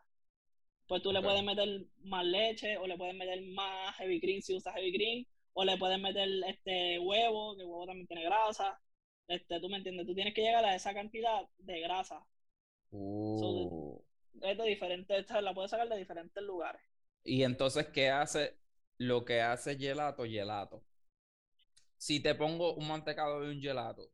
Speaker 3: Pues tú le puedes meter más leche o le puedes meter más heavy cream si usas heavy cream o le puedes meter este huevo, que el huevo también tiene grasa. Este, tú me entiendes, tú tienes que llegar a esa cantidad de grasa.
Speaker 2: Uh.
Speaker 3: Es de diferentes, esta la puedes sacar de diferentes lugares.
Speaker 2: Y entonces, ¿qué hace lo que hace gelato, gelato? Si te pongo un mantecado y un gelato,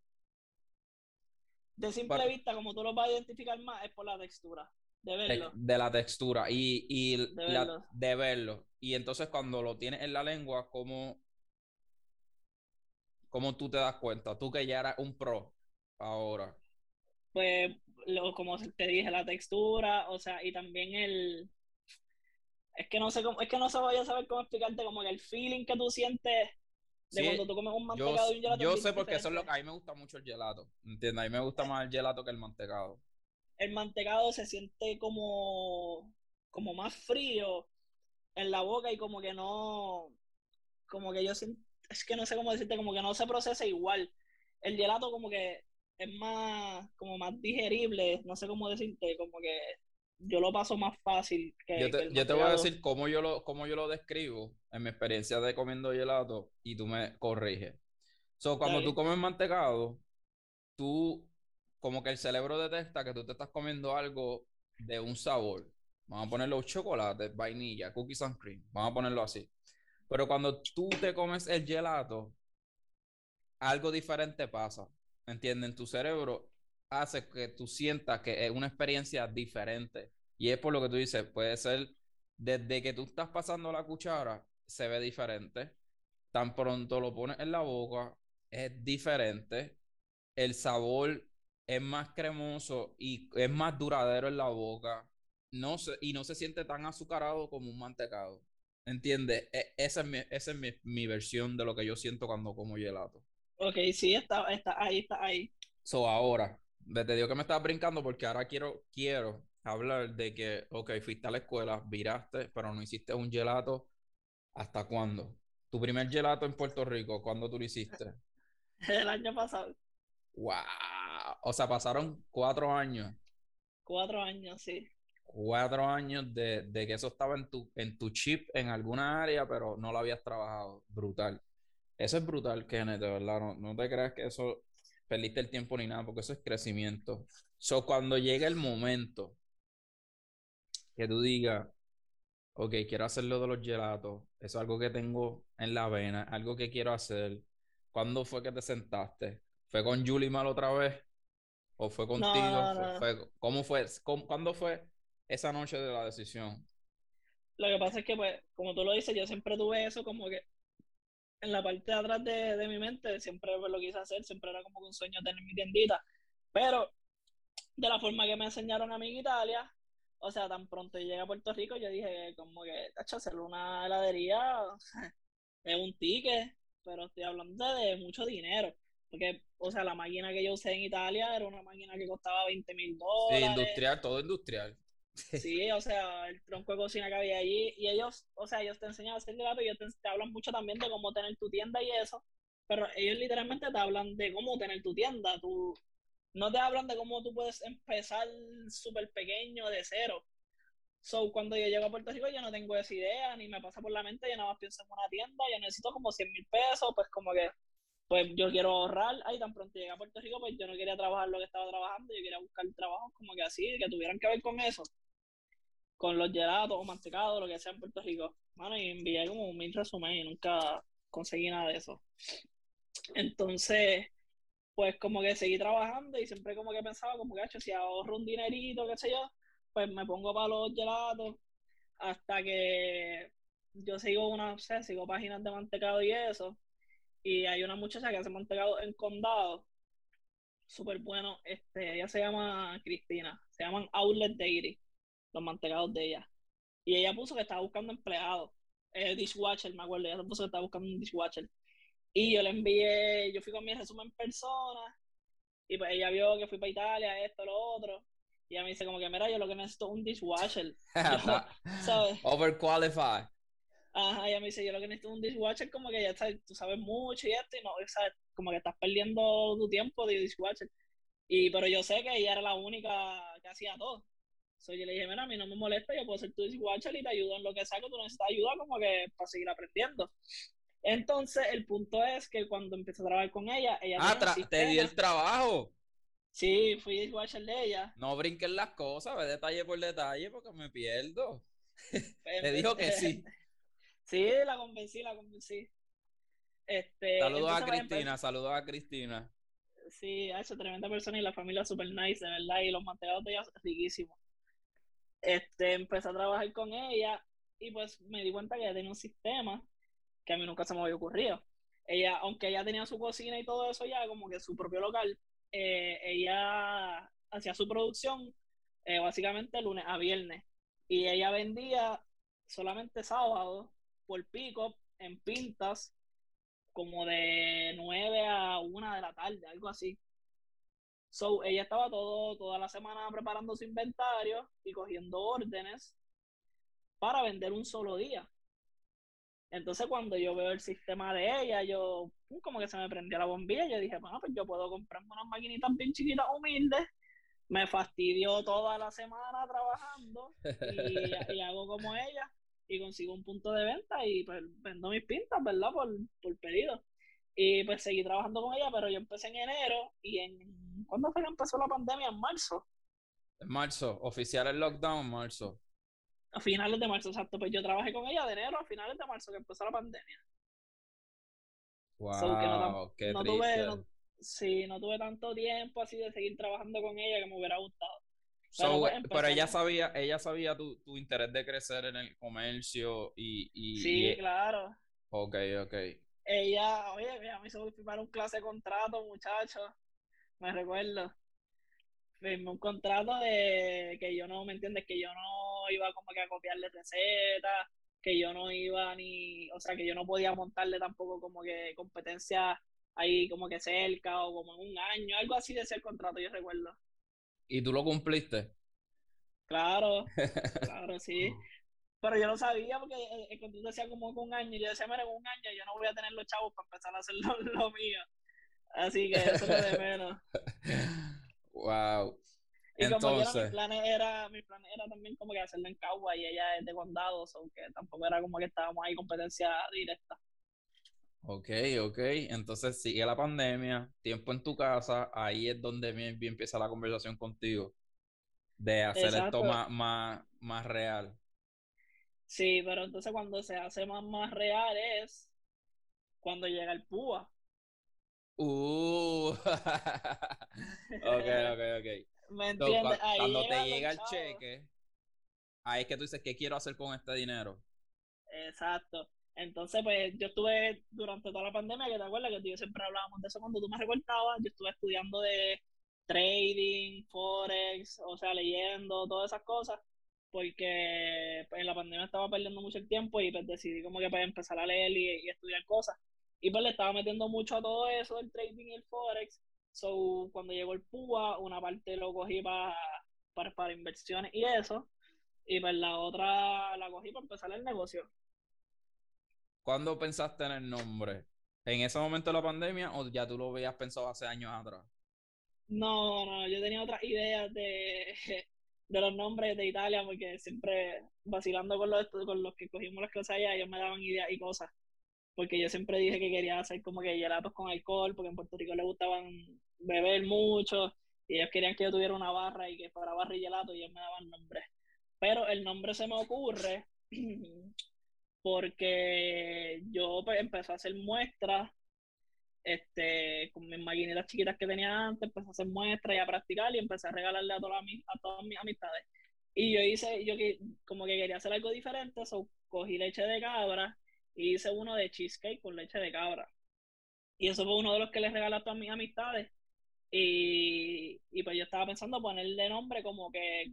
Speaker 3: De simple
Speaker 2: Para-
Speaker 3: vista, como tú lo vas a identificar más, es por la textura, de verlo.
Speaker 2: de la textura y, y
Speaker 3: De
Speaker 2: la-
Speaker 3: verlo.
Speaker 2: de verlo. Y entonces cuando lo tienes en la lengua, ¿cómo, cómo tú te das cuenta? Tú que ya eras un pro ahora.
Speaker 3: pues lo, como te dije, la textura, o sea, y también el es que no sé cómo, es que no se voy a saber cómo explicarte como que el feeling que tú sientes de
Speaker 2: Sí,
Speaker 3: cuando tú comes un
Speaker 2: Yo,
Speaker 3: mantecado y un gelato
Speaker 2: yo sé porque eso es lo que a mí me gusta mucho el gelato. ¿Entiendes? A mí me gusta más el gelato que el mantecado.
Speaker 3: El mantecado se siente como como más frío en la boca y como que no como que yo siento, es que no sé cómo decirte, como que no se procesa igual. El gelato como que es más como más digerible, no sé cómo decirte, como que yo lo paso más fácil que,
Speaker 2: Yo te,
Speaker 3: el
Speaker 2: yo te voy a decir cómo yo lo, cómo yo lo describo en mi experiencia de comiendo gelato y tú me corriges. So, cuando
Speaker 3: Dale.
Speaker 2: tú comes mantecado, tú, como que el cerebro detecta que tú te estás comiendo algo de un sabor. Vamos a ponerlo chocolate, vainilla, cookies and cream. Vamos a ponerlo así. Pero cuando tú te comes el gelato, algo diferente pasa. ¿Entiendes? En tu cerebro hace que tú sientas que es una experiencia diferente. Y es por lo que tú dices, puede ser desde que tú estás pasando la cuchara, se ve diferente. Tan pronto lo pones en la boca, es diferente. El sabor es más cremoso y es más duradero en la boca. No se, y no se siente tan azucarado como un mantecado. ¿Entiendes? E- esa es, mi, esa es mi, mi versión de lo que yo siento cuando como gelato.
Speaker 3: Ok, sí, está, está ahí, está ahí.
Speaker 2: So, ahora, te digo que me estás brincando porque ahora quiero, quiero hablar de que, ok, fuiste a la escuela, viraste, pero no hiciste un gelato. ¿Hasta cuándo? Tu primer gelato en Puerto Rico, ¿cuándo tú lo hiciste?
Speaker 3: El año pasado,
Speaker 2: ¡Wow! O sea, pasaron cuatro años.
Speaker 3: cuatro años, sí.
Speaker 2: Cuatro años de, de que eso estaba en tu, en tu chip en alguna área, pero no lo habías trabajado. Brutal. Eso es brutal, Kenneth, de verdad. No, no te creas que eso perdiste el tiempo ni nada, porque eso es crecimiento. So, cuando llegue el momento que tú digas, ok, quiero hacerlo de los gelatos, eso es algo que tengo en la vena, algo que quiero hacer. ¿Cuándo fue que te sentaste? ¿Fue con Julie mal otra vez? ¿O fue contigo?
Speaker 3: No,
Speaker 2: ¿Fue-
Speaker 3: no.
Speaker 2: fue- ¿Cómo fue? ¿Cómo- ¿Cuándo fue esa noche de la decisión?
Speaker 3: Lo que pasa es que, pues, como tú lo dices, yo siempre tuve eso como que en la parte de atrás de, de mi mente, siempre pues, lo quise hacer, siempre era como que un sueño tener mi tiendita, pero de la forma que me enseñaron a mí en Italia, o sea, tan pronto llegué a Puerto Rico, yo dije como que, tacho, hacer una heladería es un ticket, pero estoy hablando de mucho dinero, porque, o sea, la máquina que yo usé en Italia era una máquina que costaba 20 mil
Speaker 2: Sí,
Speaker 3: dólares.
Speaker 2: industrial, todo industrial.
Speaker 3: Sí, o sea, el tronco de cocina que había allí. Y ellos, o sea, ellos te enseñan a hacer gelato y ellos te, te hablan mucho también de cómo tener tu tienda y eso. Pero ellos literalmente te hablan de cómo tener tu tienda. Tú, no te hablan de cómo tú puedes empezar súper pequeño de cero. So, cuando yo llego a Puerto Rico, yo no tengo esa idea, ni me pasa por la mente, yo nada más pienso en una tienda, yo necesito como 100 mil pesos, pues como que, pues yo quiero ahorrar, ahí tan pronto llegué a Puerto Rico, pues yo no quería trabajar lo que estaba trabajando, yo quería buscar trabajos como que así, que tuvieran que ver con eso, con los gelatos o mantecados, lo que sea en Puerto Rico. Mano, y envié como mil resúmenes y nunca conseguí nada de eso. Entonces, pues como que seguí trabajando y siempre como que pensaba como que, "Acho, si ahorro un dinerito, qué sé yo, pues me pongo para los gelatos hasta que yo sigo una, no sé, sigo páginas de mantecado y eso, y hay una muchacha que hace mantecado en condado, súper bueno, este, ella se llama Cristina, se llaman Outlet Dairy, los mantecados de ella, y ella puso que estaba buscando empleados, eh, dishwasher, me acuerdo, ella puso que estaba buscando un dishwasher, y yo le envié, yo fui con mi resumen en persona, y pues ella vio que fui para Italia, esto, lo otro, y ella me dice como que, mira, yo lo que necesito es un dishwasher,
Speaker 2: Está-
Speaker 3: ¿sabes?
Speaker 2: Overqualified.
Speaker 3: Ajá, ella me dice, yo lo que necesito es un dishwasher, como que ya sabes, tú sabes mucho y esto, y no, sea, como que estás perdiendo tu tiempo de dishwasher. Y, pero yo sé que ella era la única que hacía todo. So, yo le dije, mira, a mí no me molesta, yo puedo ser tu dishwasher y te ayudo en lo que sea que tú necesitas ayuda, como que para seguir aprendiendo. Entonces, el punto es que cuando empecé a trabajar con ella, ella
Speaker 2: Ah, te di el trabajo.
Speaker 3: Sí, fui dishwasher de ella.
Speaker 2: No brinques las cosas, ve detalle por detalle porque me pierdo.
Speaker 3: Pues,
Speaker 2: Te dijo que sí.
Speaker 3: Sí, la convencí, la convencí. Este,
Speaker 2: Saludos a
Speaker 3: entonces, pues,
Speaker 2: Cristina, saludos a Cristina.
Speaker 3: Sí, ha hecho tremenda persona y la familia super nice, de verdad, y los mantecados de ella riquísimos. Este, empecé a trabajar con ella y pues me di cuenta que ella tenía un sistema que a mí nunca se me había ocurrido. Ella, aunque ella tenía su cocina y todo eso ya, como que su propio local, eh, ella hacía su producción eh, básicamente lunes a viernes y ella vendía solamente sábado por pick-up en pintas como de 9 a 1 de la tarde, algo así. So, ella estaba todo, toda la semana preparando su inventario y cogiendo órdenes para vender un solo día. Entonces, cuando yo veo el sistema de ella, yo como que se me prendió la bombilla. Yo dije, bueno, pues yo puedo comprarme unas maquinitas bien chiquitas, humildes. Me fastidio toda la semana trabajando y, y hago como ella y consigo un punto de venta y pues vendo mis pintas, ¿verdad? Por, por pedido. Y pues seguí trabajando con ella, pero yo empecé en enero y en... ¿Cuándo fue que empezó la pandemia? En marzo.
Speaker 2: En marzo, oficial el lockdown, marzo.
Speaker 3: A finales de marzo, exacto. Pues yo trabajé con ella de enero a finales de marzo que empezó la pandemia.
Speaker 2: Wow,
Speaker 3: So, que no
Speaker 2: qué
Speaker 3: no
Speaker 2: triste.
Speaker 3: tuve, no- sí, no tuve tanto tiempo así de seguir trabajando con ella que me hubiera gustado.
Speaker 2: So,
Speaker 3: Pero,
Speaker 2: pero ella sabía, ella sabía tu, tu interés de crecer en el comercio y, y,
Speaker 3: Sí,
Speaker 2: y-
Speaker 3: claro.
Speaker 2: ok, ok.
Speaker 3: Ella, oye, ella me hizo firmar un clase de contrato, muchacho. Me recuerdo. Firmé un contrato de que yo no, ¿me entiendes? Que yo no iba como que a copiarle recetas, que yo no iba ni, o sea, que yo no podía montarle tampoco como que competencia ahí como que cerca o como en un año, algo así de ese contrato, yo recuerdo.
Speaker 2: ¿Y tú lo cumpliste?
Speaker 3: Claro, claro, sí. Pero yo no sabía porque el, el contrato decía como que un año y yo decía, mira, un año yo no voy a tener los chavos para empezar a hacer lo, lo mío. Así que eso es lo de menos.
Speaker 2: Wow.
Speaker 3: Y como quiera,
Speaker 2: Entonces,
Speaker 3: mi plan era, mi plan era también como que hacerlo en Cagua y ella es de condado, aunque tampoco era como que estábamos ahí competencia directa.
Speaker 2: Ok, ok. Entonces sigue la pandemia, tiempo en tu casa, ahí es donde bien, bien empieza la conversación contigo de hacer esto más, más, más real.
Speaker 3: Sí, pero entonces cuando se hace más, más real es cuando llega el púa.
Speaker 2: Uh. ok, ok, ok.
Speaker 3: ¿Me entiendes? Ahí
Speaker 2: cuando te llega el
Speaker 3: chavos.
Speaker 2: cheque, ahí es que tú dices, ¿qué quiero hacer con este dinero?
Speaker 3: Exacto. Entonces, pues yo estuve durante toda la pandemia, que te acuerdas que tú y yo siempre hablábamos de eso cuando tú me recortabas, yo estuve estudiando de trading, forex, o sea, leyendo, todas esas cosas, porque pues, en la pandemia estaba perdiendo mucho el tiempo y pues decidí como que pues, empezar a leer y, estudiar cosas. Y pues le estaba metiendo mucho a todo eso del trading y el forex. So, cuando llegó el PUA, una parte lo cogí para, para inversiones y eso, y pues la otra la cogí para empezar el negocio.
Speaker 2: ¿Cuándo pensaste en el nombre? ¿En ese momento de la pandemia o ya tú lo habías pensado hace años atrás?
Speaker 3: No, no, yo tenía otras ideas de, de los nombres de Italia porque siempre vacilando con los, con los que cogimos las clases allá, ellos me daban ideas y cosas. Porque yo siempre dije que quería hacer como que gelatos con alcohol, porque en Puerto Rico les gustaban beber mucho y ellos querían que yo tuviera una barra y que fuera barra y gelato y ellos me daban nombres. Pero el nombre se me ocurre porque yo pues, empecé a hacer muestras este, con mis maquinitas chiquitas que tenía antes, empecé a hacer muestras y a practicar y empecé a regalarle a todas mis, a todas mis amistades. Y yo hice, yo como que quería hacer algo diferente, so cogí leche de cabra y hice uno de cheesecake con leche de cabra. Y eso fue uno de los que les regalé a todas mis amistades. Y, y pues yo estaba pensando ponerle nombre como que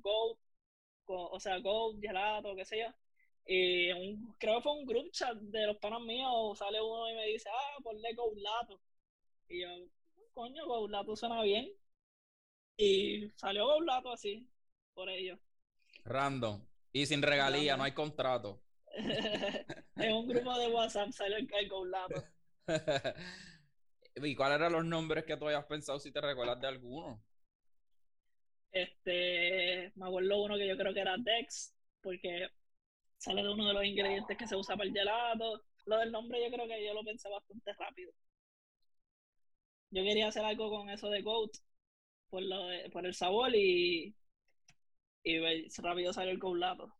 Speaker 3: co- o sea, Goat, gelato, qué sé yo. Y en un, creo que fue un group chat de los panos míos, sale uno y me dice, ah, ponle Goulato. Y yo, coño, Goulato suena bien. Y salió Goulato así, por ello.
Speaker 2: Random. Y sin regalía,
Speaker 3: Random.
Speaker 2: no hay contrato.
Speaker 3: en un grupo de WhatsApp salió el, el Goulato.
Speaker 2: ¿Y cuáles eran los nombres que tú habías pensado si te recuerdas de alguno?
Speaker 3: Este, me acuerdo uno que yo creo que era Dex, porque sale de uno de los ingredientes que se usa para el gelato. Lo del nombre yo creo que yo lo pensé bastante rápido. Yo quería hacer algo con eso de goat, por, lo de- por el sabor y, y ve- rápido salió el goulato.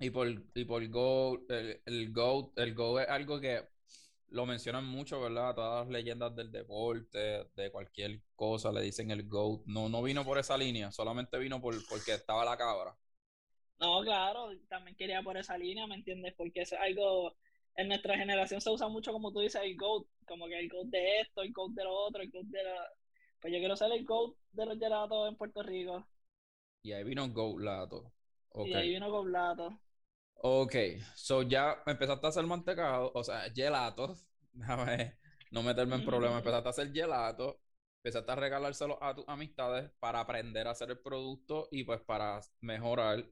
Speaker 2: Y por, y por Go, el, el GOAT, el GOAT es algo que lo mencionan mucho, ¿verdad? Todas las leyendas del deporte, de cualquier cosa, le dicen el GOAT. No, no vino por esa línea, solamente vino por, porque estaba la cabra.
Speaker 3: No, claro, también quería por esa línea, ¿me entiendes? Porque es algo, en nuestra generación se usa mucho, como tú dices, el GOAT, como que el GOAT de esto, el GOAT de lo otro, el GOAT de la... Pues yo quiero ser el GOAT de los gelatos en Puerto Rico.
Speaker 2: Y ahí vino GOAT Lato.
Speaker 3: Y
Speaker 2: Ok.
Speaker 3: ahí vino Goulato.
Speaker 2: Ok, so ya empezaste a hacer mantecado, o sea, gelatos. Déjame no meterme en problemas. Empezaste a hacer gelatos, empezaste a regalárselo a tus amistades para aprender a hacer el producto y pues para mejorar.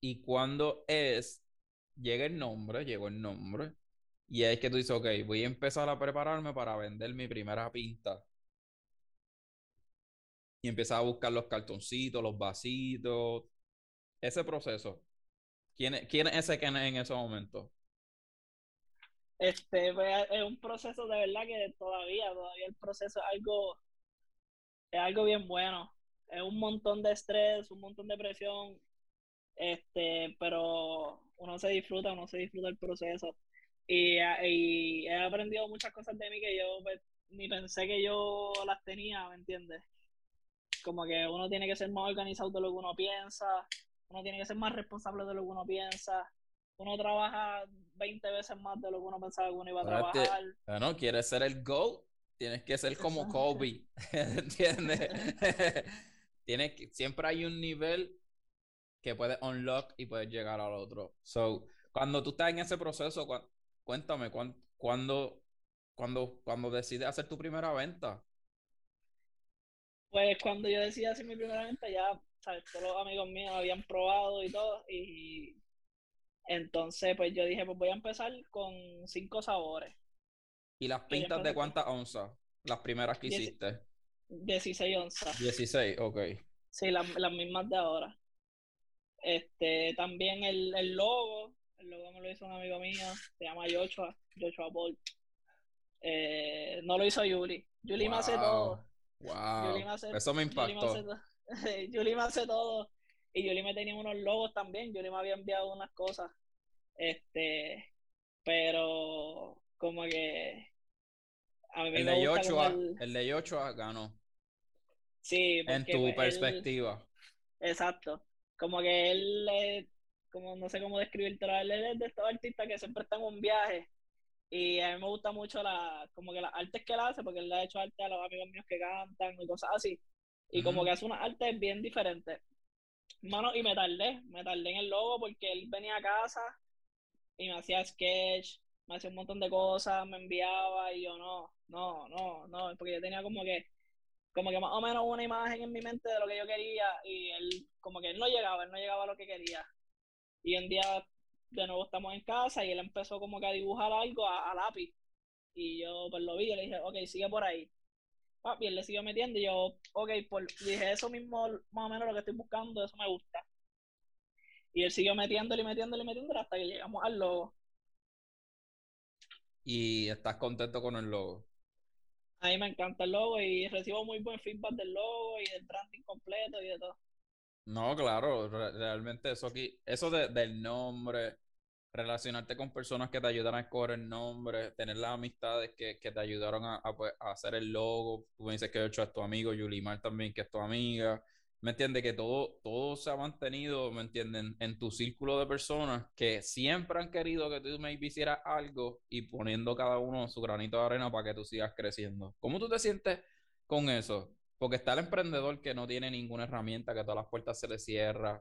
Speaker 2: Y cuando es, llega el nombre, llegó el nombre, y es que tú dices, ok, voy a empezar a prepararme para vender mi primera pinta. Y empiezas a buscar los cartoncitos, los vasitos, ese proceso. ¿Quién es, quién es ese que en, en ese momento?
Speaker 3: Este, pues, es un proceso de verdad que todavía, todavía el proceso es algo, es algo bien bueno. Es un montón de estrés, un montón de presión, este, pero uno se disfruta, uno se disfruta el proceso. Y, y he aprendido muchas cosas de mí que yo pues, ni pensé que yo las tenía, ¿me entiendes? Como que uno tiene que ser más organizado de lo que uno piensa, uno tiene que ser más responsable de lo que uno piensa, uno trabaja 20 veces más de lo que uno pensaba que uno iba a
Speaker 2: Ahora te-
Speaker 3: trabajar.
Speaker 2: Quieres ser el GOAT, tienes que ser como. Kobe, ¿entiendes? Tienes que, siempre hay un nivel que puedes unlock y puedes llegar al otro. So, cuando tú estás en ese proceso, cuéntame, cuán- ¿cuándo, cuando, cuando decides hacer tu primera venta?
Speaker 3: Pues cuando yo decidí hacer mi primera venta, ya, ¿sabes? Todos los amigos míos habían probado y todo, y entonces pues yo dije, pues voy a empezar con cinco sabores,
Speaker 2: ¿Y las pintas de cuántas onzas? Las primeras que
Speaker 3: Dieci-
Speaker 2: hiciste.
Speaker 3: 16 onzas,
Speaker 2: 16, ok.
Speaker 3: sí, las, las mismas de ahora. Este, también el, el logo, el logo me lo hizo un amigo mío, se llama Joshua, Joshua Bolt. Eh, no lo hizo Yuli, Yuli me hace todo.
Speaker 2: Wow,
Speaker 3: Yuli me hace-
Speaker 2: eso me
Speaker 3: Yuli me
Speaker 2: impactó.
Speaker 3: hace Yuli me hace todo. Y Julie me tenía unos logos también, Julie me había enviado unas cosas. Este, pero como que
Speaker 2: a mí el, me de gusta el... el de Yochoa ganó.
Speaker 3: Sí,
Speaker 2: en tu perspectiva.
Speaker 3: exacto. Como que él, como no sé cómo describirte, él es de estos artistas que siempre están en un viaje. Y a mí me gusta mucho la, como que las artes que él hace, porque él le ha hecho arte a los amigos míos que cantan y cosas así. Y como que hace unas artes bien diferentes. Mano, y me tardé, me tardé en el logo porque él venía a casa y me hacía sketch, me hacía un montón de cosas, me enviaba y yo no, no, no, no, porque yo tenía como que, como que más o menos una imagen en mi mente de lo que yo quería y él, como que él no llegaba, él no llegaba a lo que quería. Y un día de nuevo estamos en casa y él empezó como que a dibujar algo a, lápiz. Y yo pues lo vi y le dije, ok, sigue por ahí. y él le siguió metiendo y yo, ok, por, dije eso mismo, más o menos lo que estoy buscando, eso me gusta. Y él siguió metiéndole y metiéndole y metiéndole hasta que llegamos al logo.
Speaker 2: ¿Y estás contento con el logo?
Speaker 3: A mí me encanta el logo y recibo muy buen feedback del logo y del branding completo y de todo.
Speaker 2: No, claro, realmente eso aquí, eso del nombre, relacionarte con personas que te ayudan a escoger el nombre, tener las amistades que, que te ayudaron a, pues, a, hacer el logo. Tú me dices que he hecho es tu amigo, Yulimar también, que es tu amiga. ¿Me entiendes? Que todo, todo se ha mantenido, ¿me entienden? En tu círculo de personas que siempre han querido que tú me hicieras algo y poniendo cada uno su granito de arena para que tú sigas creciendo. ¿Cómo tú te sientes con eso? Porque está el emprendedor que no tiene ninguna herramienta, que todas las puertas se le cierran.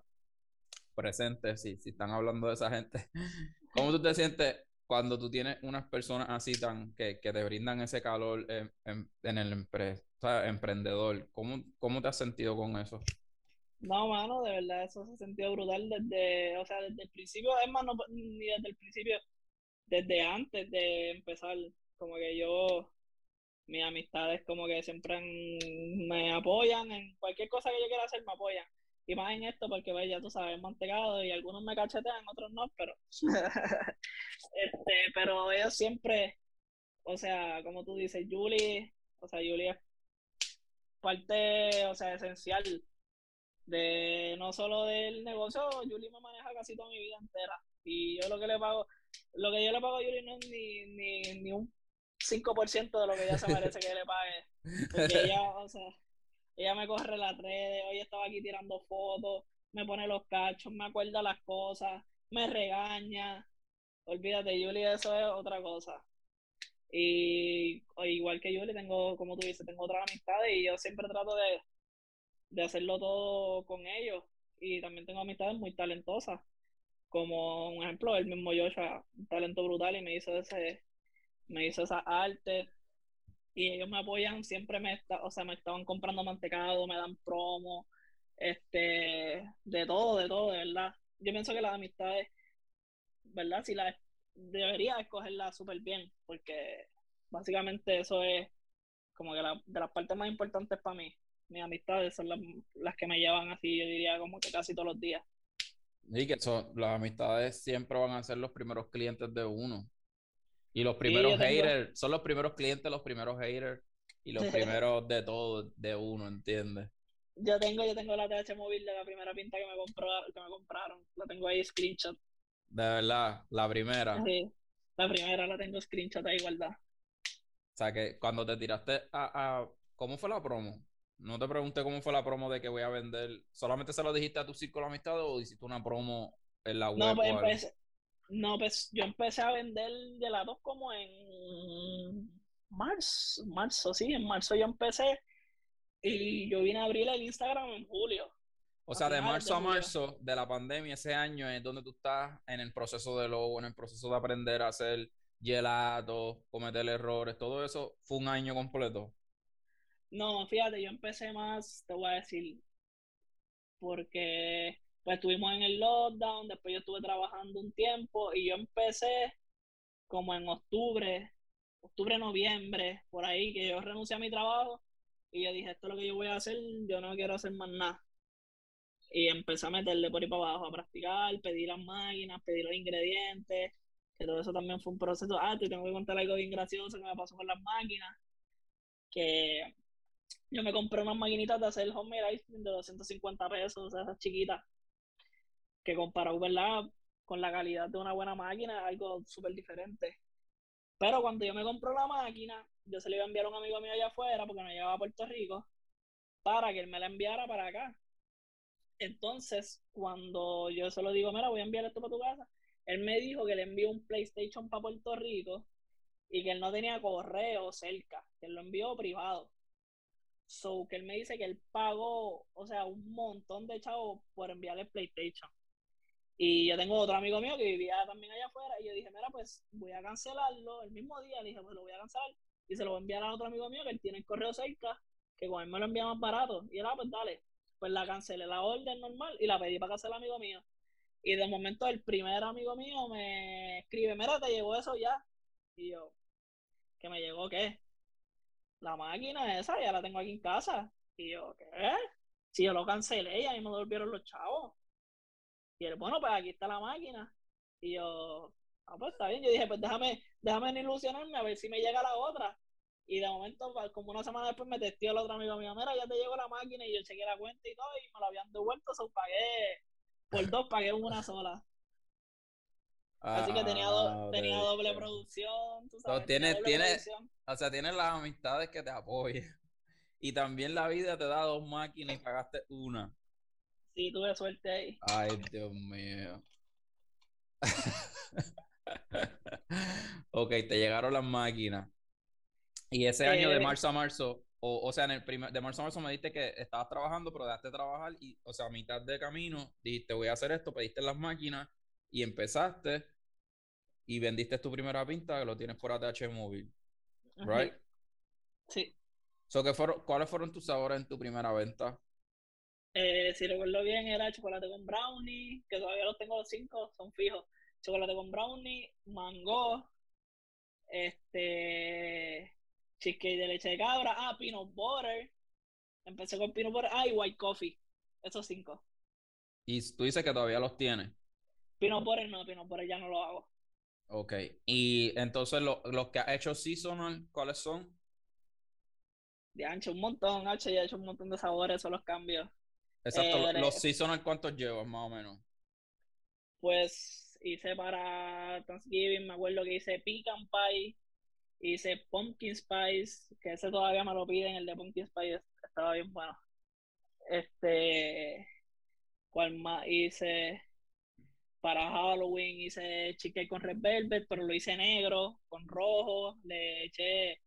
Speaker 2: Presente, si, si están hablando de esa gente. ¿Cómo tú te sientes cuando tú tienes unas personas así tan que, que te brindan ese calor en, en, el emprendedor? ¿Cómo, ¿Cómo te has sentido con eso?
Speaker 3: No, mano, de verdad, eso se ha sentido brutal desde, o sea, desde el principio, es más, no, ni desde el principio, desde antes de empezar, como que yo, mis amistades como que siempre me apoyan en cualquier cosa que yo quiera hacer, me apoyan. Y más en esto porque, pues, ya tú sabes, mantecado y algunos me cachetean, otros no, pero... este, pero ellos siempre, o sea, como tú dices, Julie, o sea, Julie es parte, o sea, esencial de no solo del negocio, Julie me maneja casi toda mi vida entera. Y yo lo que le pago, lo que yo le pago a Julie no es ni, ni, ni un 5% de lo que ella se merece que le pague. Porque ella, o sea, ella me corre las redes, hoy estaba aquí tirando fotos, me pone los cachos, me acuerda las cosas, me regaña. Olvídate, Julie, eso es otra cosa. Y igual que Julie, tengo, como tú dices, tengo otras amistades y yo siempre trato de, de hacerlo todo con ellos. Y también tengo amistades muy talentosas, como un ejemplo, el mismo Joshua, un talento brutal y me hizo ese, me hizo esa arte y ellos me apoyan, siempre me, está, o sea, me estaban comprando mantecado, me dan promo, este, de todo, de todo, de verdad. Yo pienso que las amistades, ¿verdad? Si las debería escogerlas súper bien, porque básicamente eso es como que la, de las partes más importantes para mí. Mis amistades son las, las que me llevan así, yo diría, como que casi todos los días.
Speaker 2: Y que son, las amistades siempre van a ser los primeros clientes de uno. Y los primeros haters, son los primeros clientes, los primeros haters y los primeros de todo, de uno, ¿entiendes?
Speaker 3: Yo tengo, yo tengo la TH móvil de la primera pinta que me, compró, que me compraron. La tengo ahí screenshot.
Speaker 2: De verdad, la primera.
Speaker 3: Sí, la primera la tengo screenshot a igualdad.
Speaker 2: O sea que cuando te tiraste a, a, ¿Cómo fue la promo? No te pregunté cómo fue la promo de que voy a vender. ¿Solamente se lo dijiste a tu círculo de amistad o hiciste una promo en la web?
Speaker 3: No, pues empecé, no, pues yo empecé a vender gelatos como en marzo, marzo, sí, en marzo yo empecé y yo vine a abrir el Instagram en julio.
Speaker 2: O sea, de marzo a marzo de la pandemia, ese año es donde tú estás en el proceso de logo, en el proceso de aprender a hacer gelatos, cometer errores, todo eso fue un año completo.
Speaker 3: No, fíjate, yo empecé más, te voy a decir, porque pues estuvimos en el lockdown, después yo estuve trabajando un tiempo y yo empecé como en octubre, octubre, noviembre, por ahí, que yo renuncié a mi trabajo y yo dije, esto es lo que yo voy a hacer, yo no quiero hacer más nada. Y empecé a meterle por ahí para abajo, a practicar, pedir las máquinas, pedir los ingredientes, que todo eso también fue un proceso. Ah, te tengo que contar algo bien gracioso que me pasó con las máquinas, que yo me compré unas maquinitas de hacer homemade ice cream de 250 pesos, o sea, esas chiquitas que comparado, ¿verdad? Con la calidad de una buena máquina, algo súper diferente. Pero cuando yo me compro la máquina, yo se le iba a enviar a un amigo mío allá afuera, porque no llegaba a Puerto Rico, para que él me la enviara para acá. Entonces, cuando yo se lo digo, mira, voy a enviar esto para tu casa, él me dijo que le envió un PlayStation para Puerto Rico y que él no tenía correo cerca, que él lo envió privado. So, que él me dice que él pagó, o sea, un montón de chavos por enviarle PlayStation. Y yo tengo otro amigo mío que vivía también allá afuera y yo dije, mira, pues voy a cancelarlo el mismo día. Le dije, pues lo voy a cancelar y se lo voy a enviar a otro amigo mío que él tiene el correo cerca, que con él me lo envía más barato. Y él, ah, pues dale. Pues la cancelé la orden normal y la pedí para cancelar amigo mío. Y de momento el primer amigo mío me escribe, mira, te llegó eso ya. Y yo, ¿que me llegó qué? La máquina esa, ya la tengo aquí en casa. Y yo, ¿qué? Si yo lo cancelé y ahí me devolvieron los chavos. Y él, bueno, pues aquí está la máquina. Y yo, ah, pues está bien. Yo dije, pues déjame, déjame ilusionarme a ver si me llega la otra. Y de momento, como una semana después, me testió el otro amigo mío, mira, ya te llegó la máquina y yo chequeé la cuenta y todo, y me la habían devuelto, se pagué por dos, pagué una sola. Así que tenía,
Speaker 2: Ah,
Speaker 3: tenía doble producción, tú
Speaker 2: So,
Speaker 3: sabes.
Speaker 2: tienes- tienes-
Speaker 3: producción.
Speaker 2: O sea, tienes las amistades que te apoyen. Y también la vida te da dos máquinas y pagaste una.
Speaker 3: Sí, tuve suerte ahí.
Speaker 2: Ay, Dios mío. Ok, te llegaron las máquinas. Y ese año de
Speaker 3: Eh,
Speaker 2: marzo a marzo, o, o sea, en el primer, de marzo a marzo me dijiste que estabas trabajando, pero dejaste de trabajar y, o sea, a mitad de camino dijiste, voy a hacer esto, pediste las máquinas y empezaste y vendiste tu primera pinta que lo tienes por ATH móvil, right?
Speaker 3: Sí.
Speaker 2: So, ¿qué fueron, ¿cuáles fueron tus sabores en tu primera venta?
Speaker 3: Eh, si recuerdo bien, era chocolate con brownie, que todavía los tengo los cinco, son fijos. Chocolate con brownie, mango, este, cheesecake de leche de cabra, ah, peanut butter. Empecé con peanut butter, ah, y white coffee. Esos cinco.
Speaker 2: Y tú dices que todavía los tienes.
Speaker 3: Peanut butter no, peanut butter ya no lo hago.
Speaker 2: Ok. Y entonces lo- los que has hecho seasonal, ¿cuáles son?
Speaker 3: De ancho, un montón, H, ya he hecho un montón de sabores, son los cambios.
Speaker 2: Exacto,
Speaker 3: Eh,
Speaker 2: los seasonal, ¿cuántos llevas más o menos?
Speaker 3: Pues hice para Thanksgiving, me acuerdo que hice pecan pie, hice pumpkin spice, que ese todavía me lo piden, el de pumpkin spice estaba bien bueno. Este, ¿cuál más hice? Para Halloween hice chicken con red velvet, pero lo hice negro, con rojo, le eché,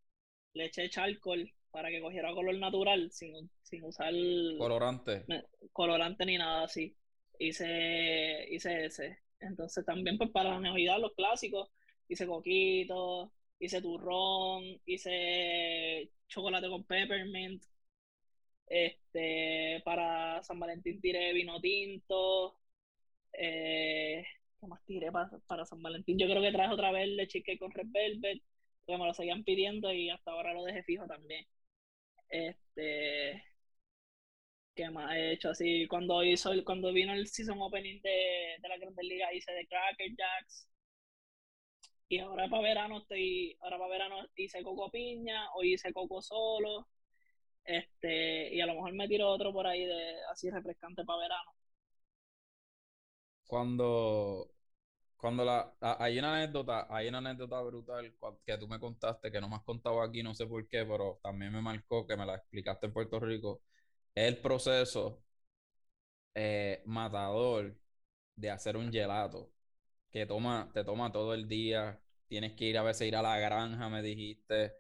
Speaker 3: le eché charcoal para que cogiera color natural, sin, sin usar
Speaker 2: Colorante.
Speaker 3: colorante ni nada así. Hice, hice ese. Entonces también pues para la Navidad los clásicos, hice coquito, hice turrón, hice chocolate con peppermint. Este, para San Valentín tiré vino tinto. Eh, ¿qué más tiré para, para San Valentín? Yo creo que traje otra vez el cheesecake con red velvet, porque me lo seguían pidiendo y hasta ahora lo dejé fijo también. Este, ¿Qué más he hecho? Así, cuando hizo cuando vino el season opening de, de la Grandes Ligas, hice de Cracker Jacks. Y ahora para verano estoy, ahora para verano hice coco piña, o hice coco solo. Este, y a lo mejor me tiro otro por ahí de así refrescante para verano.
Speaker 2: Cuando, cuando la, hay una anécdota, hay una anécdota brutal que tú me contaste, que no me has contado aquí, no sé por qué, pero también me marcó que me la explicaste en Puerto Rico. El proceso eh, matador de hacer un gelato, que toma, te toma todo el día, tienes que ir a veces ir a la granja, me dijiste,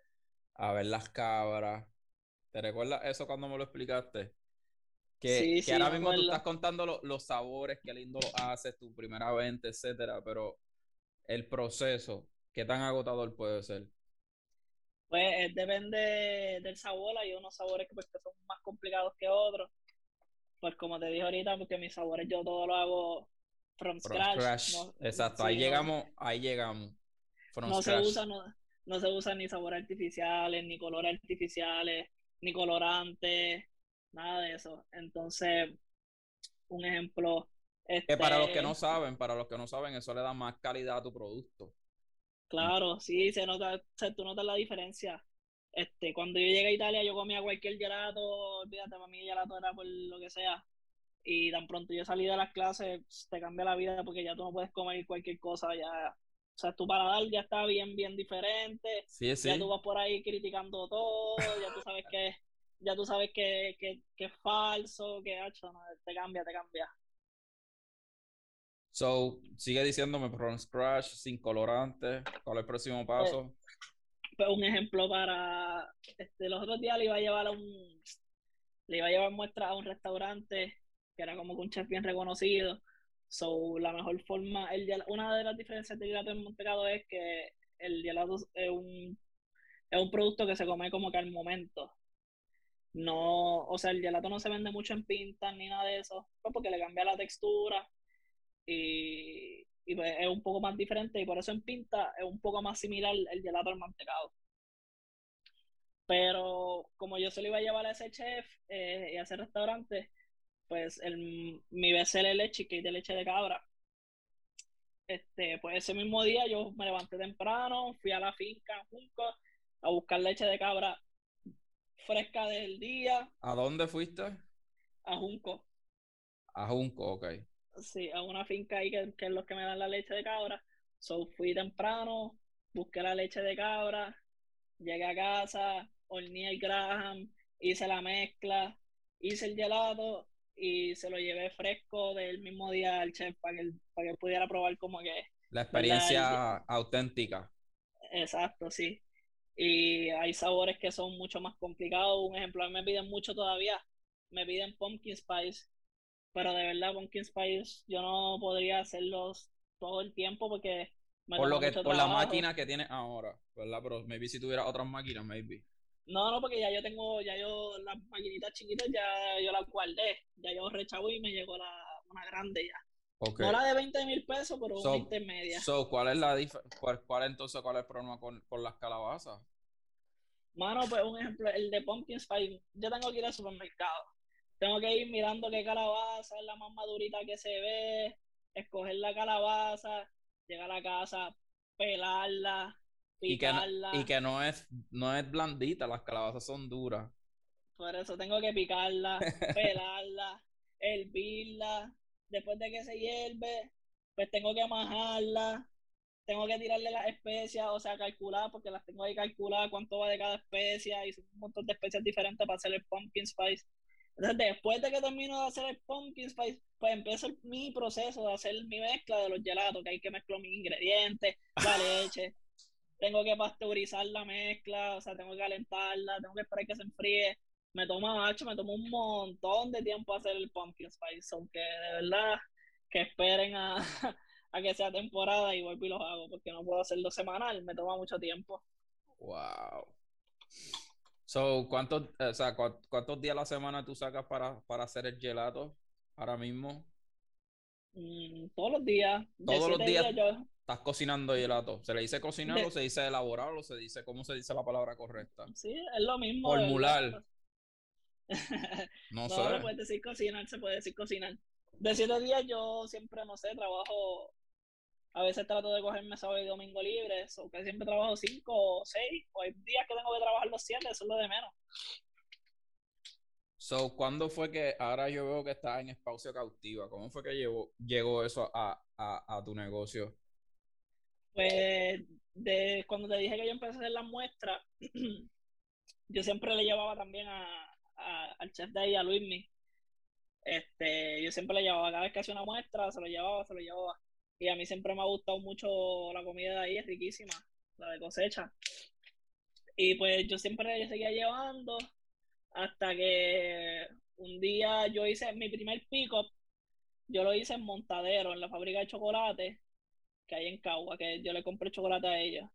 Speaker 2: a ver las cabras. ¿Te recuerdas eso cuando me lo explicaste? Que,
Speaker 3: Sí,
Speaker 2: que
Speaker 3: sí,
Speaker 2: ahora mismo tú estás contando lo- los sabores, qué lindo lo haces, tu primera venta, etcétera, pero el proceso, ¿qué tan agotador puede ser?
Speaker 3: Pues eh, depende del sabor, hay unos sabores que, pues, que son más complicados que otros. Pues como te dije ahorita, porque mis sabores yo todo lo hago from
Speaker 2: From
Speaker 3: scratch.
Speaker 2: scratch.
Speaker 3: no-
Speaker 2: Exacto,
Speaker 3: sí,
Speaker 2: ahí llegamos, ahí llegamos. From
Speaker 3: no se usa, no, no se usan ni sabores artificiales, ni colores artificiales, ni colorantes, nada de eso. Entonces, un ejemplo,
Speaker 2: Que para los que
Speaker 3: este,
Speaker 2: no saben, para los que no saben, eso le da más calidad a tu producto.
Speaker 3: claro, sí, se nota, o sea, tú notas la diferencia. Este, cuando yo llegué a Italia, yo comía cualquier gelato, olvídate, para mí el gelato era por lo que sea. Y tan pronto yo salí de las clases, te cambia la vida porque ya tú no puedes comer cualquier cosa, ya. O sea, tu paladar ya está bien, bien diferente.
Speaker 2: Sí, sí.
Speaker 3: Ya tú vas por ahí criticando todo, ya tú sabes que, ya tú sabes que, que, que es falso, que hecho, no, te cambia, te cambia.
Speaker 2: So, sigue diciéndome from scratch, sin colorante. ¿Cuál es el próximo paso?
Speaker 3: Pues un ejemplo para este, los otros días le iba a llevar a un le iba a llevar muestra a un restaurante que era como un chef bien reconocido. So, la mejor forma, el, una de las diferencias del gelato en Montecado es que el gelato es un, es un producto que se come como que al momento. No, o sea, el gelato no se vende mucho en pintas ni nada de eso, pues porque le cambia la textura y, y pues es un poco más diferente y por eso en pinta es un poco más similar el gelato al mantecado. Pero como yo se lo iba a llevar a ese chef eh, y a ese restaurante, pues el, mi BCL leche, que es de leche de cabra, este, pues ese mismo día yo me levanté temprano, fui a la finca Junco a buscar leche de cabra fresca del día.
Speaker 2: ¿A dónde fuiste?
Speaker 3: A Junco.
Speaker 2: A Junco, ok.
Speaker 3: Sí, a una finca ahí que, que es los que me dan la leche de cabra. So fui temprano, busqué la leche de cabra, llegué a casa, horneé el Graham, hice la mezcla, hice el gelato y se lo llevé fresco del mismo día al chef para que, él, para que pudiera probar como que...
Speaker 2: La experiencia auténtica.
Speaker 3: Exacto, sí. Y hay sabores que son mucho más complicados. Un ejemplo, a mí me piden mucho todavía. Me piden pumpkin spice. Pero de verdad, pumpkin spice yo no podría hacerlos todo el tiempo porque...
Speaker 2: Me por lo que, por la máquina que tienes ahora, ¿verdad? Pero maybe si tuviera otras máquinas, maybe.
Speaker 3: No, no, porque ya yo tengo, ya yo, las maquinitas chiquitas ya yo las guardé. Ya yo rechavo y me llegó la, una grande ya. No la de 20 mil pesos, pero so, 20 media.
Speaker 2: So, ¿cuál es la cuál, cuál, entonces cuál es el problema con, con las calabazas?
Speaker 3: Mano, pues un ejemplo, el de Pumpkin Spice, yo tengo que ir al supermercado. Tengo que ir mirando qué calabaza es la más madurita que se ve, escoger la calabaza, llegar a la casa, pelarla,
Speaker 2: y que, y que no es, no es blandita, las calabazas son duras.
Speaker 3: Por eso tengo que picarla, pelarla, hervirla. Después de que se hierve, pues tengo que majarla, tengo que tirarle las especias, o sea, calcular, porque las tengo ahí calcular cuánto va de cada especia, y son un montón de especias diferentes para hacer el pumpkin spice. Entonces, después de que termino de hacer el pumpkin spice, pues empiezo mi proceso de hacer mi mezcla de los gelatos, que hay que mezclar mis ingredientes, la leche, tengo que pasteurizar la mezcla, o sea, tengo que calentarla, tengo que esperar que se enfríe. Me toma, macho, me toma un montón de tiempo hacer el pumpkin spice, aunque de verdad que esperen a, a que sea temporada y vuelvo y los hago, porque no puedo hacerlo semanal, me toma mucho tiempo.
Speaker 2: Wow. So, ¿cuántos, o sea, ¿cuántos días a la semana tú sacas para, para hacer el gelato ahora mismo?
Speaker 3: Mm, todos los días.
Speaker 2: Todos los días. yo, estás cocinando gelato. ¿Se le dice cocinar o se dice elaborar o se dice, cómo se dice la palabra correcta?
Speaker 3: Sí, es lo mismo.
Speaker 2: Formular.
Speaker 3: no, sé. No, puedes decir cocinar, se puede decir cocinar. De siete días yo siempre, no sé, trabajo, a veces trato de cogerme sábado y domingo libres, o que siempre trabajo cinco o seis, o hay días que tengo que trabajar los siete, eso es lo de menos.
Speaker 2: So, ¿cuándo fue que, ahora yo veo que estás en espacio cautiva, ¿cómo fue que llegó, eso a, tu negocio?
Speaker 3: Pues de cuando te dije que yo empecé a hacer las muestras, yo siempre le llevaba también a, al chef de ahí, a Luismi. Este, yo siempre le llevaba, cada vez que hacía una muestra, se lo llevaba, se lo llevaba. Y a mí siempre me ha gustado mucho la comida de ahí, es riquísima, la de cosecha. Y pues yo siempre seguía llevando hasta que un día yo hice mi primer pick-up, yo lo hice en Montadero, en la fábrica de chocolate, que hay en Cagua, que yo le compré chocolate a ella.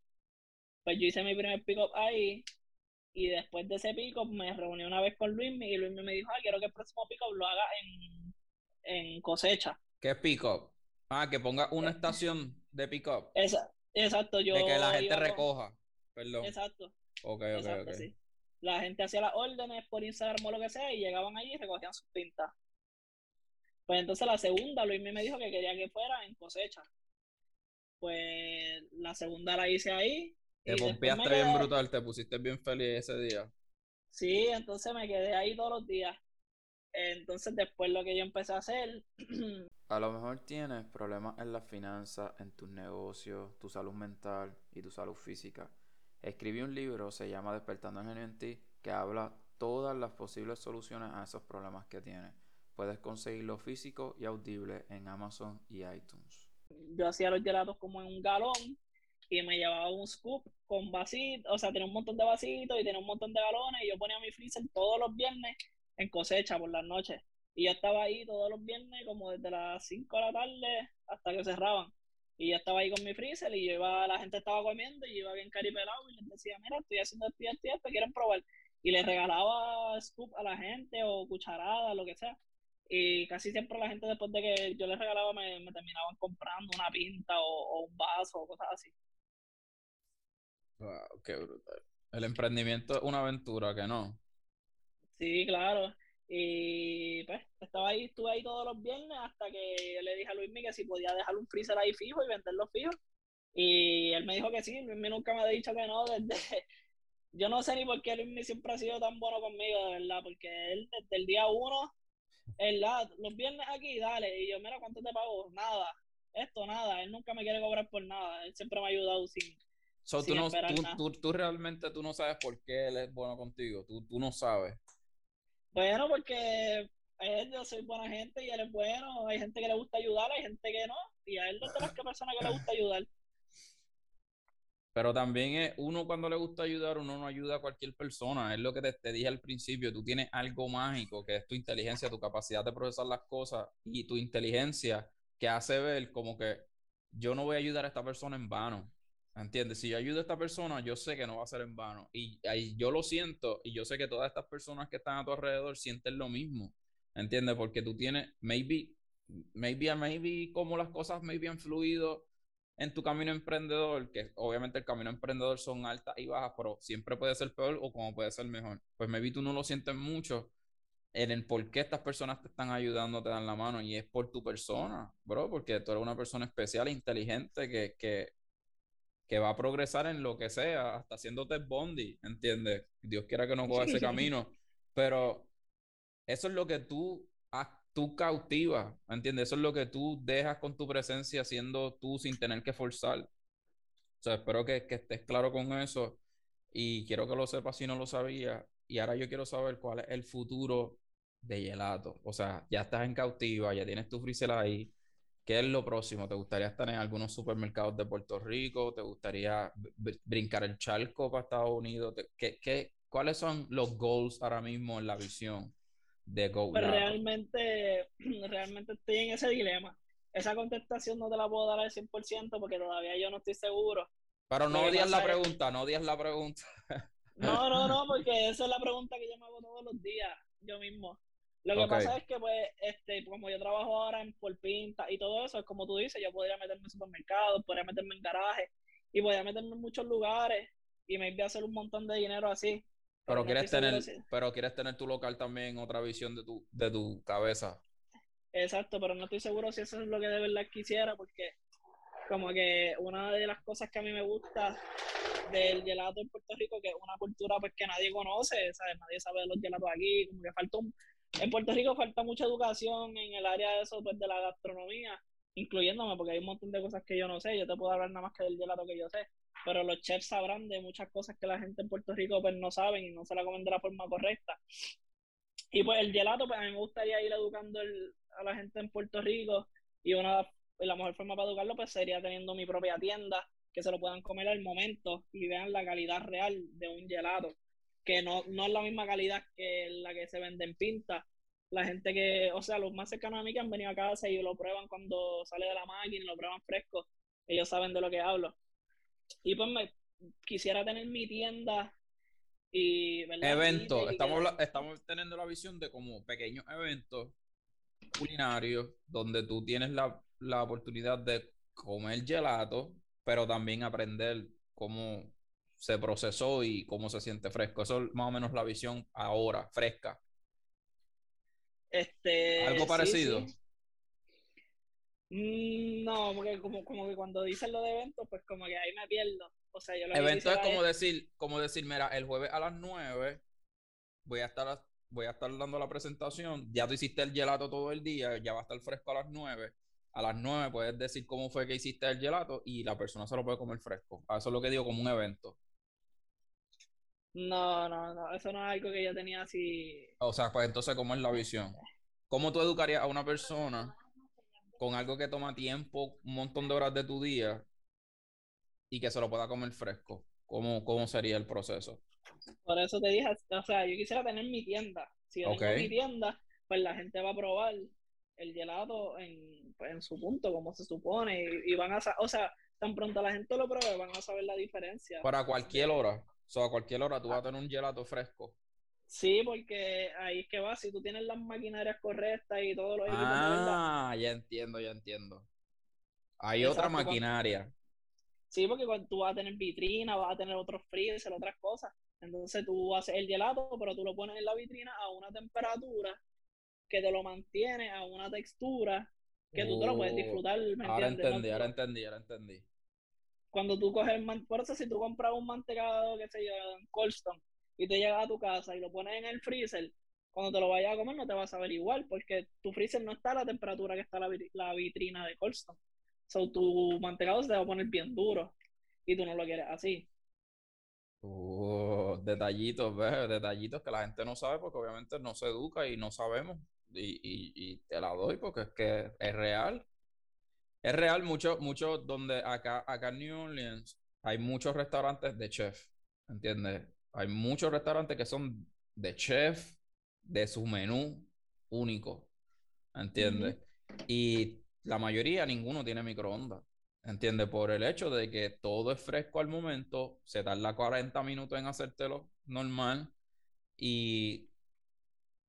Speaker 3: Pues yo hice mi primer pick-up ahí y después de ese pick-up me reuní una vez con Luis y Luis me dijo, ah, quiero que el próximo pick-up lo haga en, en cosecha.
Speaker 2: ¿Qué es pick-up? Ah, que ponga una eh, estación de pick-up.
Speaker 3: exacto, yo...
Speaker 2: De que la gente recoja, perdón.
Speaker 3: Exacto.
Speaker 2: Ok, ok,
Speaker 3: exacto,
Speaker 2: ok.
Speaker 3: Sí. La gente hacía las órdenes por Instagram o lo que sea y llegaban allí y recogían sus pintas. Pues entonces la segunda, Luis me dijo que quería que fuera en cosecha pues la segunda la hice ahí.
Speaker 2: Te pompeaste bien brutal, te pusiste bien feliz ese día.
Speaker 3: Sí, entonces me quedé ahí todos los días. Entonces después lo que yo empecé a hacer...
Speaker 1: a lo mejor tienes problemas en las finanzas, en tus negocios, tu salud mental y tu salud física. Escribí un libro, se llama Despertando el Genio en ti, que habla todas las posibles soluciones a esos problemas que tienes. Puedes conseguirlo físico y audible en Amazon y iTunes.
Speaker 3: Yo hacía los gelatos como en un galón y me llevaba un scoop con vasitos, o sea, tenía un montón de vasitos y tenía un montón de galones y yo ponía mi freezer todos los viernes en cosecha por las noches. Y yo estaba ahí todos los viernes como desde las 5 de la tarde hasta que cerraban. Y yo estaba ahí con mi freezer y yo iba, la gente estaba comiendo y yo iba bien caripelado y les decía, mira, estoy haciendo esto y esto y esto, quieren probar. Y les regalaba scoop a la gente o cucharadas, lo que sea. Y casi siempre la gente después de que yo les regalaba me, me terminaban comprando una pinta o, un vaso o cosas así.
Speaker 2: Wow, qué brutal. El emprendimiento es una aventura, que no.
Speaker 3: Sí, claro. Y pues estaba ahí, estuve ahí todos los viernes hasta que le dije a Luis que si podía dejar un freezer ahí fijo y venderlo fijo. Y él me dijo que sí, Luis nunca me ha dicho que no desde... Yo no sé ni por qué Luis siempre ha sido tan bueno conmigo, de verdad, porque él desde el día uno, él, los viernes aquí, dale, y yo, mira, ¿cuánto te pago? Nada, esto, nada, él nunca me quiere cobrar por nada, él siempre me ha ayudado sin,
Speaker 2: tú, no, tú, tú, realmente tú no sabes por qué él es bueno contigo, tú, tú no sabes.
Speaker 3: Bueno, porque él, yo soy buena gente y él es bueno. Hay gente que le gusta ayudar, hay gente que no. Y a él no es de las personas que le gusta ayudar.
Speaker 2: Pero también es uno cuando le gusta ayudar, uno no ayuda a cualquier persona. Es lo que te, te, dije al principio. Tú tienes algo mágico que es tu inteligencia, tu capacidad de procesar las cosas y tu inteligencia que hace ver como que yo no voy a ayudar a esta persona en vano. ¿Entiendes? Si yo ayudo a esta persona, yo sé que no va a ser en vano. Y, y, yo lo siento y yo sé que todas estas personas que están a tu alrededor sienten lo mismo. ¿Entiendes? Porque tú tienes, maybe, maybe, maybe, como las cosas maybe han fluido en tu camino emprendedor, que obviamente el camino emprendedor son altas y bajas, pero siempre puede ser peor o como puede ser mejor. Pues maybe tú no lo sientes mucho en el por qué estas personas te están ayudando, te dan la mano, y es por tu persona, bro, porque tú eres una persona especial, inteligente, que, que que va a progresar en lo que sea, hasta haciéndote Bondi, ¿entiendes? Dios quiera que no coja ese camino, pero eso es lo que tú, tú cautivas, ¿entiendes? Eso es lo que tú dejas con tu presencia siendo tú sin tener que forzar. O sea, espero que, que estés claro con eso y quiero que lo sepas si no lo sabía. Y ahora yo quiero saber cuál es el futuro de Gelato. O sea, ya estás en cautiva, ya tienes tu freezer ahí ¿Qué es lo próximo? ¿Te gustaría estar en algunos supermercados de Puerto Rico? ¿Te gustaría brincar el charco para Estados Unidos? ¿Qué, qué, cuáles son los goals ahora mismo en la visión de Go?
Speaker 3: Pues realmente, realmente estoy en ese dilema. Esa contestación no te la puedo dar al 100% porque todavía yo no estoy seguro.
Speaker 2: Pero no odias la pregunta, no odias la pregunta.
Speaker 3: No, no, no, porque esa es la pregunta que yo me hago todos los días, yo mismo. Lo que pasa es que, pues, este, como yo trabajo ahora en por pinta y todo eso, es como tú dices, yo podría meterme en supermercados, podría meterme en garajes y podría meterme en muchos lugares y me iba a hacer un montón de dinero así.
Speaker 2: Pero, quieres tener, pero quieres tener tu local también, otra visión de tu, de tu cabeza.
Speaker 3: Exacto, pero no estoy seguro si eso es lo que de verdad quisiera, porque como que una de las cosas que a mí me gusta del gelato en Puerto Rico, que es una cultura pues que nadie conoce, ¿sabes? Nadie sabe de los gelatos aquí, como que falta un, en Puerto Rico falta mucha educación en el área de eso, pues, de la gastronomía, incluyéndome, porque hay un montón de cosas que yo no sé. Yo te puedo hablar nada más que del gelato que yo sé, pero los chefs sabrán de muchas cosas que la gente en Puerto Rico pues no saben y no se la comen de la forma correcta. Y pues el gelato, pues a mí me gustaría ir educando a la gente en Puerto Rico y una la mejor forma para educarlo pues sería teniendo mi propia tienda que se lo puedan comer al momento y vean la calidad real de un gelato que no, no es la misma calidad que la que se vende en pinta. La gente que, o sea, los más cercanos a mí que han venido a casa y lo prueban cuando sale de la máquina, lo prueban fresco, ellos saben de lo que hablo. Y pues me quisiera tener mi tienda y
Speaker 2: eventos estamos estamos teniendo la visión de como pequeños eventos culinarios donde tú tienes la, la oportunidad de comer gelato pero también aprender cómo se procesó y cómo se siente fresco. Eso es más o menos la visión ahora, fresca.
Speaker 3: Este,
Speaker 2: ¿Algo parecido?
Speaker 3: Mm, no, porque como, como que cuando dicen lo de eventos, pues como que ahí me pierdo. O sea, yo
Speaker 2: Evento es como decir, como decir, mira, el jueves a las 9 voy a estar voy a estar dando la presentación, ya tú hiciste el gelato todo el día, ya va a estar fresco a las 9. A las 9 puedes decir cómo fue que hiciste el gelato y la persona se lo puede comer fresco. Eso es lo que digo como un evento.
Speaker 3: No, no, no, eso no es algo que yo tenía así.
Speaker 2: O sea, pues entonces, ¿cómo es la visión? ¿Cómo tú educarías a una persona con algo que toma tiempo, un montón de horas de tu día y que se lo pueda comer fresco? ¿Cómo, cómo sería el proceso?
Speaker 3: Por eso te dije, o sea, yo quisiera tener mi tienda. Si yo tengo mi tienda, pues la gente va a probar el gelato en, pues, en su punto, como se supone, y, y van a, o sea, tan pronto la gente lo pruebe, van a saber la diferencia.
Speaker 2: Para cualquier hora. O sea, a cualquier hora tú vas a tener un gelato fresco.
Speaker 3: Sí, porque ahí es que va, si tú tienes las maquinarias correctas y todos los equipos de.
Speaker 2: Ah, ya entiendo, ya entiendo. Hay otra
Speaker 3: cuando-
Speaker 2: maquinaria.
Speaker 3: Sí, porque cuando tú vas a tener vitrina, vas a tener otros freezer, otras cosas. Entonces tú haces el gelato, pero tú lo pones en la vitrina a una temperatura que te lo mantiene a una textura que tú te lo puedes
Speaker 2: Oh,
Speaker 3: disfrutar, ¿me
Speaker 2: Ahora entendí, ahora entendí, ahora entendí.
Speaker 3: Cuando tú coges, el man- por eso si tú compras un mantecado, que se yo, en Cold Stone, y te llega a tu casa y lo pones en el freezer, cuando te lo vayas a comer no te vas a ver igual, porque tu freezer no está a la temperatura que está la, vitri- la vitrina de Cold Stone. So, tu mantecado se te va a poner bien duro y tú no lo quieres así.
Speaker 2: Oh, detallitos, ¿ves? Detallitos que la gente no sabe porque obviamente no se educa y no sabemos. Y, y, y te la doy porque es que es real. Es real mucho, mucho donde acá, acá en New Orleans hay muchos restaurantes de chef, ¿entiendes? Hay muchos restaurantes que son de chef, de su menú único, ¿entiendes? Y la mayoría, ninguno tiene microondas. ¿Entiendes? Por el hecho de que todo es fresco al momento, se tarda 40 minutos en hacértelo normal y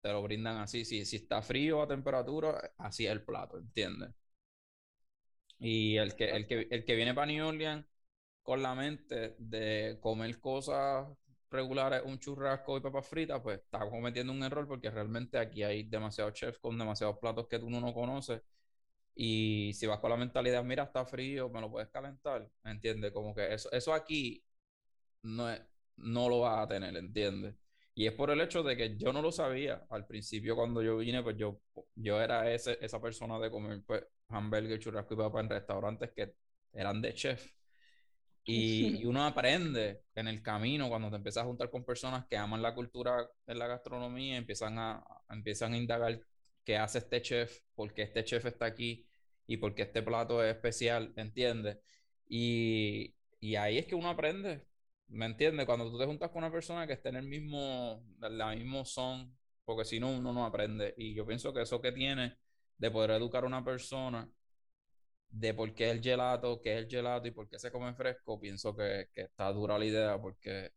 Speaker 2: te lo brindan así. Si, si está frío a temperatura, así es el plato, ¿entiendes? Y el que, el que, el que viene para New Orleans con la mente de comer cosas regulares, un churrasco y papas fritas, pues está cometiendo un error porque realmente aquí hay demasiados chefs con demasiados platos que tú no conoces. Y si vas con la mentalidad, mira, está frío, me lo puedes calentar, ¿entiendes? Como que eso, eso aquí no, es- no lo vas a tener, ¿entiendes? Y es por el hecho de que yo no lo sabía. Al principio, cuando yo vine, pues yo, yo era ese, esa persona de comer pues, hamburger, churrasco y papa en restaurantes que eran de chef. Y, y uno aprende en el camino cuando te empiezas a juntar con personas que aman la cultura de la gastronomía, empiezan a, empiezan a indagar qué hace este chef, por qué este chef está aquí y por qué este plato es especial, ¿entiendes? Y, y ahí es que uno aprende, ¿me entiendes? Cuando tú te juntas con una persona que esté en el mismo, la mismo son, porque si no, uno no aprende. Y yo pienso que eso que tiene de poder educar a una persona de por qué el gelato, qué es el gelato y por qué se come fresco, pienso que, que está dura la idea porque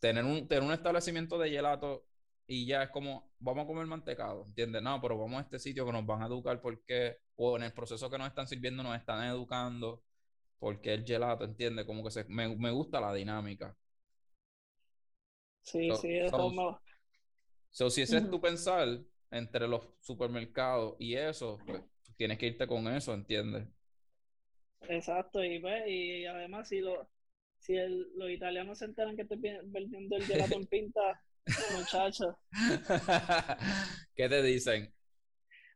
Speaker 2: tener un, tener un establecimiento de gelato y ya es como, vamos a comer mantecado, ¿entiendes? No, pero vamos a este sitio que nos van a educar porque, o en el proceso que nos están sirviendo nos están educando porque el gelato, ¿entiendes? Como que se, me, me gusta la dinámica.
Speaker 3: Sí,
Speaker 2: So-
Speaker 3: sí, eso
Speaker 2: so-
Speaker 3: me-
Speaker 2: So, si ese es tu pensar entre los supermercados y eso, pues tienes que irte con eso, ¿entiendes?
Speaker 3: exacto, y pues, y además si lo, si el- los italianos se enteran que estoy ven- vendiendo el gelato en pinta, muchachos,
Speaker 2: ¿Qué te dicen?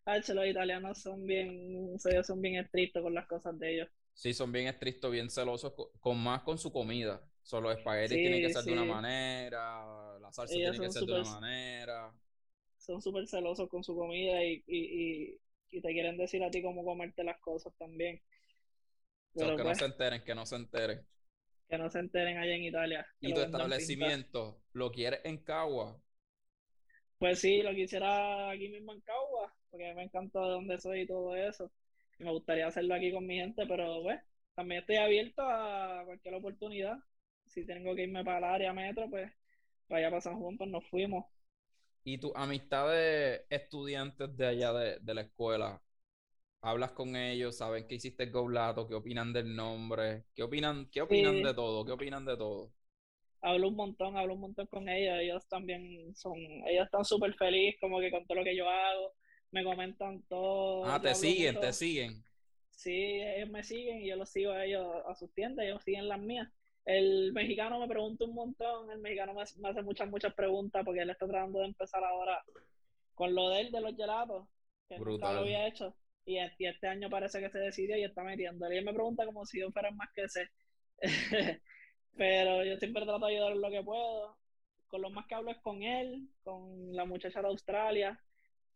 Speaker 3: Hacho, los italianos son bien, ellos son bien estrictos con las cosas de ellos.
Speaker 2: Sí, son bien estrictos, bien celosos, co- con, más con su comida. So, los espaguetis tienen que
Speaker 3: Sí,
Speaker 2: ser de una manera, la salsa tiene que
Speaker 3: son
Speaker 2: ser de una manera.
Speaker 3: Son súper celosos con su comida y, y, y, y te quieren decir a ti cómo comerte las cosas también.
Speaker 2: So,
Speaker 3: Pero
Speaker 2: que no
Speaker 3: pues,
Speaker 2: se enteren, que no se enteren.
Speaker 3: que no se enteren allá en Italia.
Speaker 2: Y tu establecimiento, ¿lo quieres en Cagua?
Speaker 3: Pues sí, lo quisiera aquí mismo en Cagua, porque me encanta de dónde soy y todo eso. Me gustaría hacerlo aquí con mi gente, pero pues también estoy abierto a cualquier oportunidad. Si tengo que irme para el área metro, pues para allá para San Juan, pues nos fuimos.
Speaker 2: Y tu amistad de estudiantes de allá de, de la escuela, hablas con ellos, saben que hiciste el Goblato, qué opinan del nombre, qué opinan, qué opinan
Speaker 3: Sí.
Speaker 2: de todo, qué opinan de todo.
Speaker 3: Hablo un montón, hablo un montón con ellos. Ellos también son, ellos están súper felices como que con todo lo que yo hago. Me comentan todo.
Speaker 2: Ah, te siguen,
Speaker 3: mucho.
Speaker 2: te siguen.
Speaker 3: Sí, ellos me siguen y yo los sigo a ellos a sus tiendas, ellos siguen las mías. el mexicano me pregunta un montón, el mexicano me, hace muchas, muchas preguntas porque él está tratando de empezar ahora con lo de él, de los gelatos, que nunca lo había hecho. Y, este año parece que se decidió y está metiendo. Y él me pregunta como si yo fuera más que ese. Pero yo siempre trato de ayudar lo que puedo. Con lo más que hablo es con él, con la muchacha de Australia,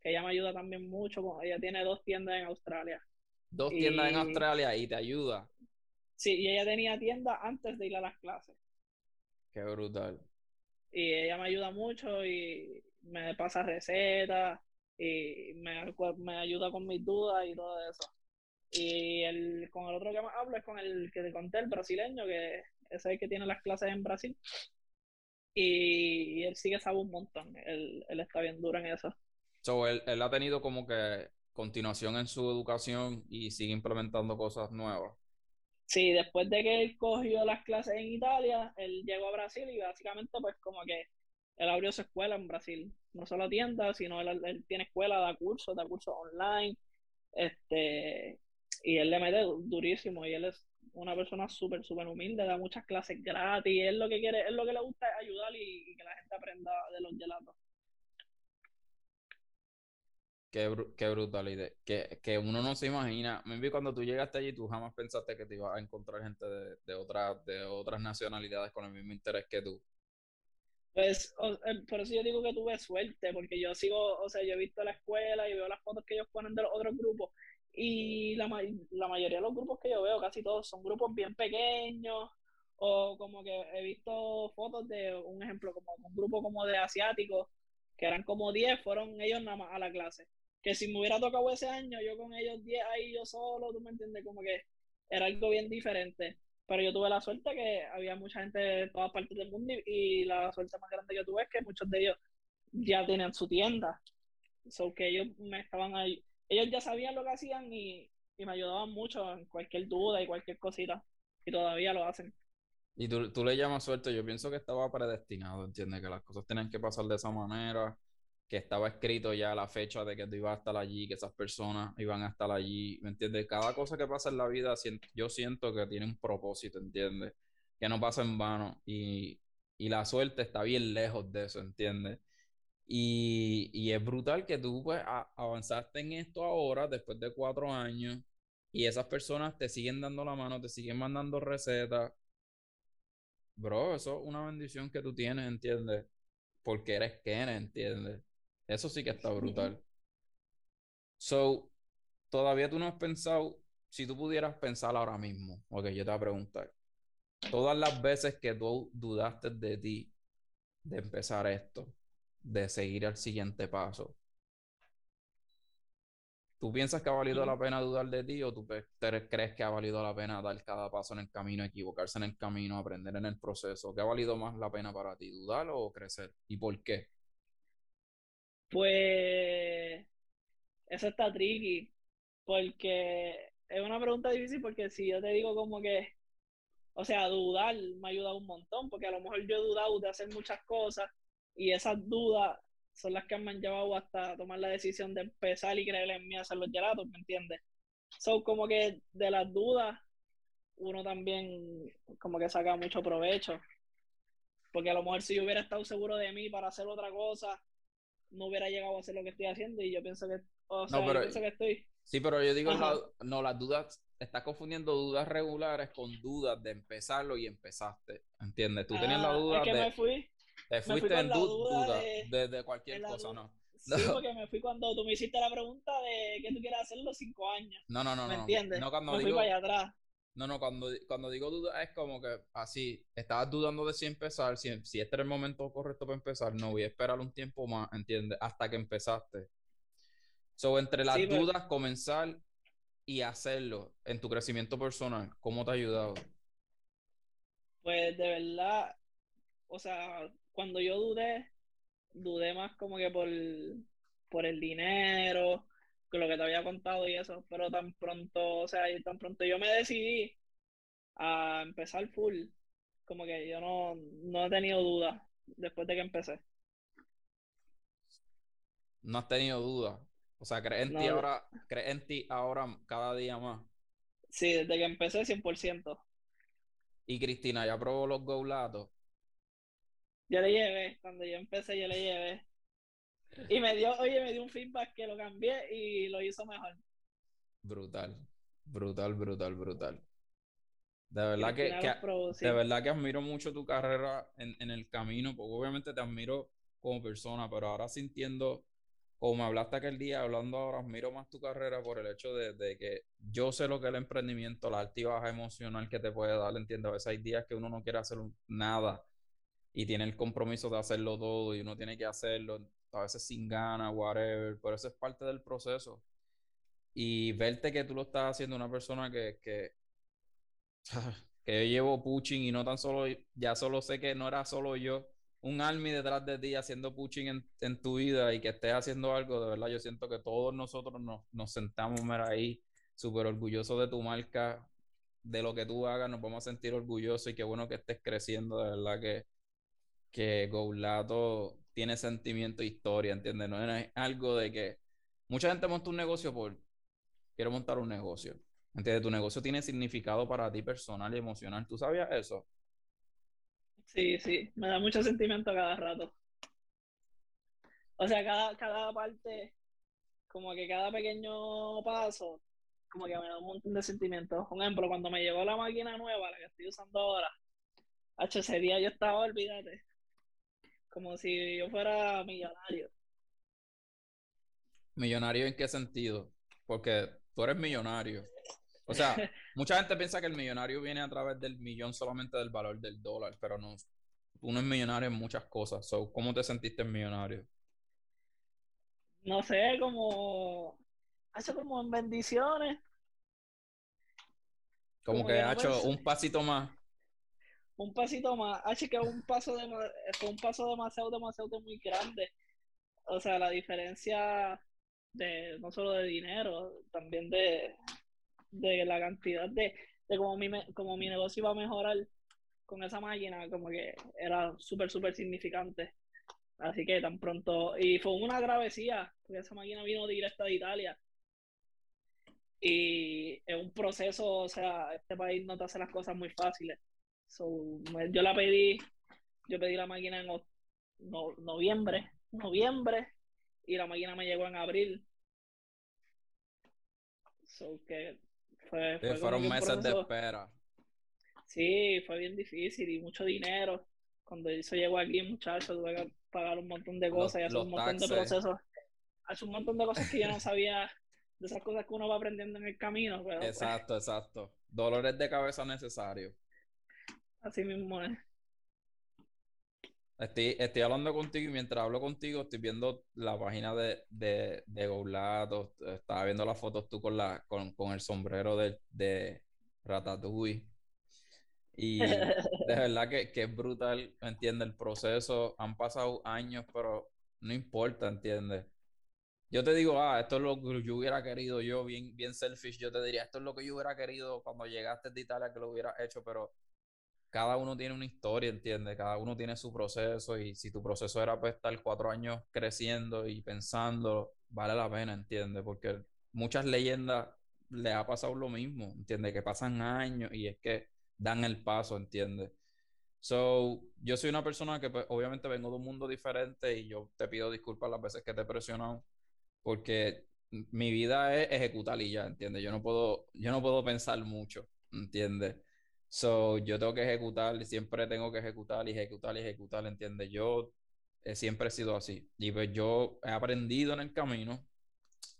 Speaker 3: que ella me ayuda también mucho. Ella tiene dos tiendas en Australia.
Speaker 2: Dos tiendas en Australia y te ayuda.
Speaker 3: Sí, y ella tenía tienda antes de ir a las clases.
Speaker 2: Qué brutal.
Speaker 3: Y ella me ayuda mucho y me pasa recetas y me, me ayuda con mis dudas y todo eso. Y el, con el otro que más hablo es con el que te conté, el brasileño, que ese es el que tiene las clases en Brasil. Y, él sigue sabe un montón. Él, él, está bien duro en eso.
Speaker 2: So, él, ha tenido como que continuación en su educación y sigue implementando cosas nuevas.
Speaker 3: Sí, después de que él cogió las clases en Italia, él llegó a Brasil y básicamente pues como que él abrió su escuela en Brasil. No solo tienda, sino él, tiene escuela, da cursos, da cursos online. Este, y él le mete durísimo y él es una persona súper, súper humilde, da muchas clases gratis. Él lo que quiere, él lo que le gusta es ayudar y, y que la gente aprenda de los gelatos.
Speaker 2: Qué, qué brutal idea. Que, que uno no se imagina. vi cuando tú llegaste allí, tú jamás pensaste que te ibas a encontrar gente de, de, otras, de otras nacionalidades con el mismo interés que tú.
Speaker 3: Pues eh, por eso yo digo que tuve suerte, porque yo sigo, o sea, yo he visto la escuela y veo las fotos que ellos ponen de los otros grupos. Y la, la mayoría de los grupos que yo veo, casi todos, son grupos bien pequeños. O como que he visto fotos de un ejemplo, como un grupo como de asiáticos, que eran como 10, fueron ellos nada más a la clase que si me hubiera tocado ese año, yo con ellos 10 ahí, yo solo, tú me entiendes, como que era algo bien diferente. Pero yo tuve la suerte que había mucha gente de todas partes del mundo y, la suerte más grande que tuve es que muchos de ellos ya tenían su tienda. So que ellos me estaban ahí, ellos ya sabían lo que hacían y, y me ayudaban mucho en cualquier duda y cualquier cosita. Y todavía lo hacen.
Speaker 2: Y tú, tú le llamas suerte, yo pienso que estaba predestinado, ¿entiendes? Que las cosas tenían que pasar de esa manera que estaba escrito ya la fecha de que tú ibas a estar allí, que esas personas iban a estar allí, ¿me entiendes? Cada cosa que pasa en la vida, yo siento que tiene un propósito, ¿entiendes? Que no pasa en vano y, y la suerte está bien lejos de eso, ¿entiendes? Y, y es brutal que tú pues avanzaste en esto ahora, después de cuatro años, y esas personas te siguen dando la mano, te siguen mandando recetas. Bro, eso es una bendición que tú tienes, ¿entiendes? Porque eres Ken, ¿entiendes? Eso sí que está brutal. So, todavía tú no has pensado, si tú pudieras pensar ahora mismo, ok, yo te voy a preguntar, todas las veces que tú dudaste de ti, de empezar esto, de seguir al siguiente paso, ¿tú piensas que ha valido la pena dudar de ti o tú crees que ha valido la pena dar cada paso en el camino, equivocarse en el camino, aprender en el proceso? ¿Qué ha valido más la pena para ti, dudar o crecer? ¿Y por qué?
Speaker 3: Pues eso está tricky, porque es una pregunta difícil porque si yo te digo como que, o sea, dudar me ha ayudado un montón, porque a lo mejor yo he dudado de hacer muchas cosas y esas dudas son las que me han llevado hasta tomar la decisión de empezar y creer en mí a hacer los gelatos, ¿me entiendes? Son como que de las dudas uno también como que saca mucho provecho, porque a lo mejor si yo hubiera estado seguro de mí para hacer otra cosa, no hubiera llegado a hacer lo que estoy haciendo y yo pienso que, o sea, yo pienso que estoy.
Speaker 2: Sí, pero yo digo, no, las dudas, estás confundiendo dudas regulares con dudas de empezarlo y empezaste, ¿entiendes? Tú tenías la ah, duda
Speaker 3: es que
Speaker 2: de...
Speaker 3: Me fui.
Speaker 2: Te fuiste en duda, de, cualquier cosa, ¿no?
Speaker 3: Sí, porque me fui cuando tú me hiciste la pregunta de qué tú quieres hacer los cinco años.
Speaker 2: No, no, no.
Speaker 3: ¿Me entiendes?
Speaker 2: No, cuando
Speaker 3: me
Speaker 2: digo,
Speaker 3: fui para allá atrás.
Speaker 2: No, no, cuando, cuando digo duda es como que así, estabas dudando de si empezar, si, si este era el momento correcto para empezar, no voy a esperar un tiempo más, ¿entiendes? Hasta que empezaste. So, entre las dudas, comenzar y hacerlo en tu crecimiento personal, ¿cómo te ha ayudado?
Speaker 3: Pues de verdad, o sea, cuando yo dudé, dudé más como que por, por el dinero, lo que te había contado y eso, pero tan pronto, o sea, tan pronto yo me decidí a empezar full, como que yo no, no he tenido dudas después de que empecé.
Speaker 2: No has tenido dudas. O sea, crees en ti ahora, crees en ti ahora cada día más.
Speaker 3: Sí, desde que empecé 100%.
Speaker 2: Y Cristina ya probó los goulatos.
Speaker 3: Yo le llevé, cuando yo empecé, yo le llevé. Y me dio, oye, me dio un feedback que lo cambié y lo hizo mejor.
Speaker 2: Brutal, brutal, brutal, brutal. De verdad que, de verdad que admiro mucho tu carrera en, en el camino, porque obviamente te admiro como persona, pero ahora sintiendo, como me hablaste aquel día, hablando ahora, admiro más tu carrera por el hecho de, de que yo sé lo que es el emprendimiento, la alta y baja emocional que te puede dar, entiendo. A veces hay días que uno no quiere hacer nada y tiene el compromiso de hacerlo todo y uno tiene que hacerlo, a veces sin ganas, whatever, pero eso es parte del proceso. Y verte que tú lo estás haciendo una persona que, que, que yo llevo pushing y no tan solo, ya solo sé que no era solo yo, un army detrás de ti haciendo pushing en, en tu vida y que estés haciendo algo, de verdad yo siento que todos nosotros nos, nos sentamos mira, ahí súper orgullosos de tu marca, de lo que tú hagas, nos vamos a sentir orgullosos y qué bueno que estés creciendo, de verdad que, que Goulato tiene sentimiento e historia, ¿entiendes? No es algo de que mucha gente monta un negocio por, quiero montar un negocio. ¿Entiendes? Tu negocio tiene significado para ti personal y emocional. ¿Tú sabías eso?
Speaker 3: Sí, sí, me da mucho sentimiento cada rato. O sea, cada, cada parte, como que cada pequeño paso, como que me da un montón de sentimientos. Por ejemplo, cuando me llegó la máquina nueva, la que estoy usando ahora, H, ese día yo estaba, olvídate, como si yo fuera millonario.
Speaker 2: ¿Millonario en qué sentido? Porque tú eres millonario. O sea, mucha gente piensa que el millonario viene a través del millón solamente del valor del dólar, pero no. Uno es millonario en muchas cosas. So, ¿cómo te sentiste millonario?
Speaker 3: No sé, como, hace como en bendiciones,
Speaker 2: Como
Speaker 3: Como
Speaker 2: que
Speaker 3: no
Speaker 2: ha hecho
Speaker 3: pensé.
Speaker 2: un pasito más.
Speaker 3: Un pasito más, H, que un paso, de, fue un paso demasiado, demasiado muy grande. O sea, la diferencia de no solo de dinero, también de, de la cantidad de, de cómo mi, cómo mi negocio iba a mejorar con esa máquina, como que era súper, súper significante. Así que tan pronto, y fue una travesía, porque esa máquina vino directa de Italia. Y es un proceso, o sea, este país no te hace las cosas muy fáciles. So, yo la pedí, yo pedí la máquina en no- noviembre, noviembre, y la máquina me llegó en abril. So, que fue, fue
Speaker 2: Eh, Fueron
Speaker 3: que
Speaker 2: meses de espera.
Speaker 3: Sí, fue bien difícil y mucho dinero. Cuando eso llegó aquí, muchacho, tuve que pagar un montón de
Speaker 2: Los-
Speaker 3: cosas y hacer
Speaker 2: los
Speaker 3: un montón de procesos. Hacer un montón de cosas que yo no sabía, de esas cosas que uno va aprendiendo en el camino, pero pues,
Speaker 2: Exacto, exacto. Dolores de cabeza necesarios.
Speaker 3: Así mismo es.
Speaker 2: Estoy, estoy hablando contigo y mientras hablo contigo estoy viendo la página de, de, de Goulato. Estaba viendo las fotos tú con, la, con, con el sombrero de, de Ratatouille. Y de verdad que, que es brutal, ¿entiendes? El proceso, han pasado años, pero no importa, ¿entiendes? Yo te digo, ah, esto es lo que yo hubiera querido yo, bien, bien selfish, yo te diría, esto es lo que yo hubiera querido cuando llegaste de Italia que lo hubiera hecho, pero cada uno tiene una historia, ¿entiendes? Cada uno tiene su proceso y si tu proceso era pues estar cuatro años creciendo y pensando, vale la pena, ¿entiendes? Porque muchas leyendas les ha pasado lo mismo, ¿entiendes? Que pasan años y es que dan el paso, ¿entiendes? So, yo soy una persona que pues, obviamente vengo de un mundo diferente y yo te pido disculpas las veces que te he presionado porque mi vida es ejecutar y ya, ¿entiendes? Yo no puedo, yo no puedo pensar mucho, ¿entiendes? So, yo tengo que ejecutar siempre tengo que ejecutar ejecutar ejecutar, ¿entiendes? Yo eh, siempre he sido así. Y pues yo he aprendido en el camino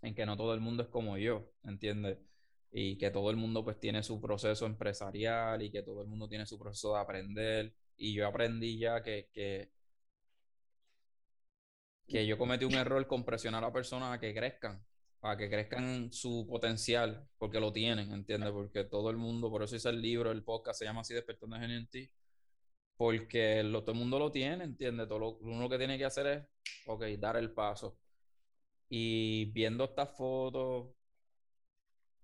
Speaker 2: en que no todo el mundo es como yo, ¿entiendes? Y que todo el mundo pues tiene su proceso empresarial y que todo el mundo tiene su proceso de aprender. Y yo aprendí ya que, que, que yo cometí un error con presionar a personas a que crezcan, a que crezcan su potencial, porque lo tienen, ¿entiendes? Porque todo el mundo, por eso hice el libro, el podcast, se llama así Despertando Genio en ti, porque lo, todo el mundo lo tiene, ¿entiendes? Todo lo, uno lo que tiene que hacer es, ok, dar el paso. Y viendo estas fotos,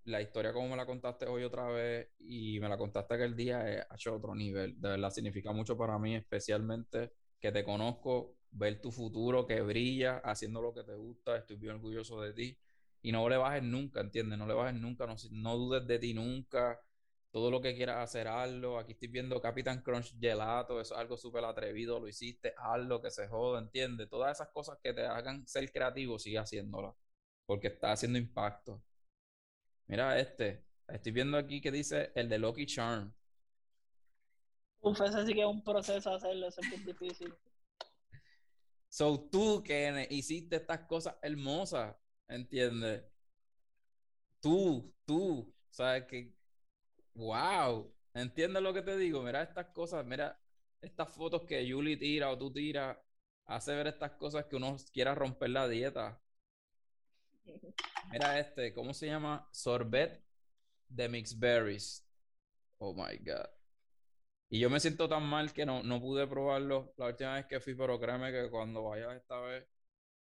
Speaker 2: la historia como me la contaste hoy otra vez y me la contaste aquel día, eh, ha hecho otro nivel. De verdad, significa mucho para mí, especialmente que te conozco, ver tu futuro que brilla haciendo lo que te gusta. Estoy bien orgulloso de ti. Y no le bajes nunca, ¿entiendes? No le bajes nunca, no, no dudes de ti nunca. todo lo que quieras hacer, hazlo. Aquí estoy viendo Capitán Crunch Gelato, eso es algo súper atrevido, lo hiciste, hazlo, que se joda, ¿entiendes? Todas esas cosas que te hagan ser creativo, sigue haciéndolas, porque está haciendo impacto. Mira este, estoy viendo aquí que dice el de Lucky Charm.
Speaker 3: Uf, ese sí que es un proceso hacerlo, eso es muy difícil.
Speaker 2: So tú que hiciste estas cosas hermosas, ¿entiendes? Tú, tú, sabes que, wow, ¿entiendes lo que te digo? Mira estas cosas, mira estas fotos que Julie tira o tú tiras, hace ver estas cosas que uno quiera romper la dieta. Mira este, ¿cómo se llama? Sorbet de mixed berries. Oh my God. Y yo me siento tan mal que no, no pude probarlo la última vez que fui, pero créeme que cuando vaya esta vez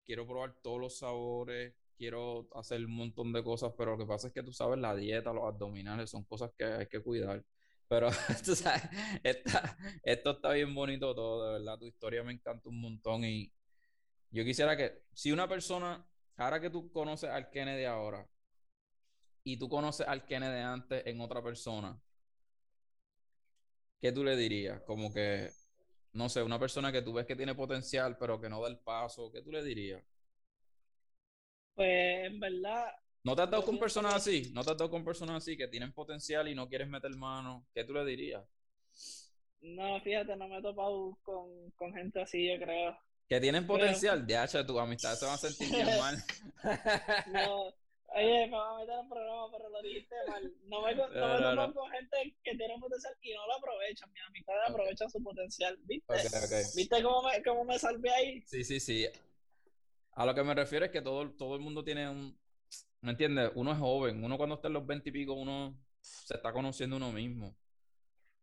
Speaker 2: quiero probar todos los sabores, quiero hacer un montón de cosas, pero lo que pasa es que tú sabes, la dieta, los abdominales son cosas que hay que cuidar. Pero tú sabes, esto está bien bonito todo, de verdad, tu historia me encanta un montón y yo quisiera que si una persona, ahora que tú conoces al Kennedy ahora y tú conoces al Kennedy antes en otra persona, ¿qué tú le dirías? Como que, no sé, una persona que tú ves que tiene potencial, pero que no da el paso, ¿qué tú le dirías?
Speaker 3: Pues en verdad.
Speaker 2: ¿No te has dado con personas así? ¿No te has dado con personas así que tienen potencial y no quieres meter mano? ¿Qué tú le dirías?
Speaker 3: No, fíjate, no me he topado con, con gente así, yo creo.
Speaker 2: Que tienen potencial, de hecho, tu amistad se va a sentir bien mal.
Speaker 3: no, Oye, me va a meter en programa, pero lo dijiste mal. No me, no, me no, con gente que tiene potencial y no lo aprovechan. Mi amistad okay. aprovecha su potencial. ¿Viste? ¿Viste cómo me, cómo me salvé ahí?
Speaker 2: Sí, sí, sí. A lo que me refiero es que todo, todo el mundo tiene un. ¿Me entiendes? Uno es joven. Uno cuando está en los 20 y pico, uno se está conociendo uno mismo.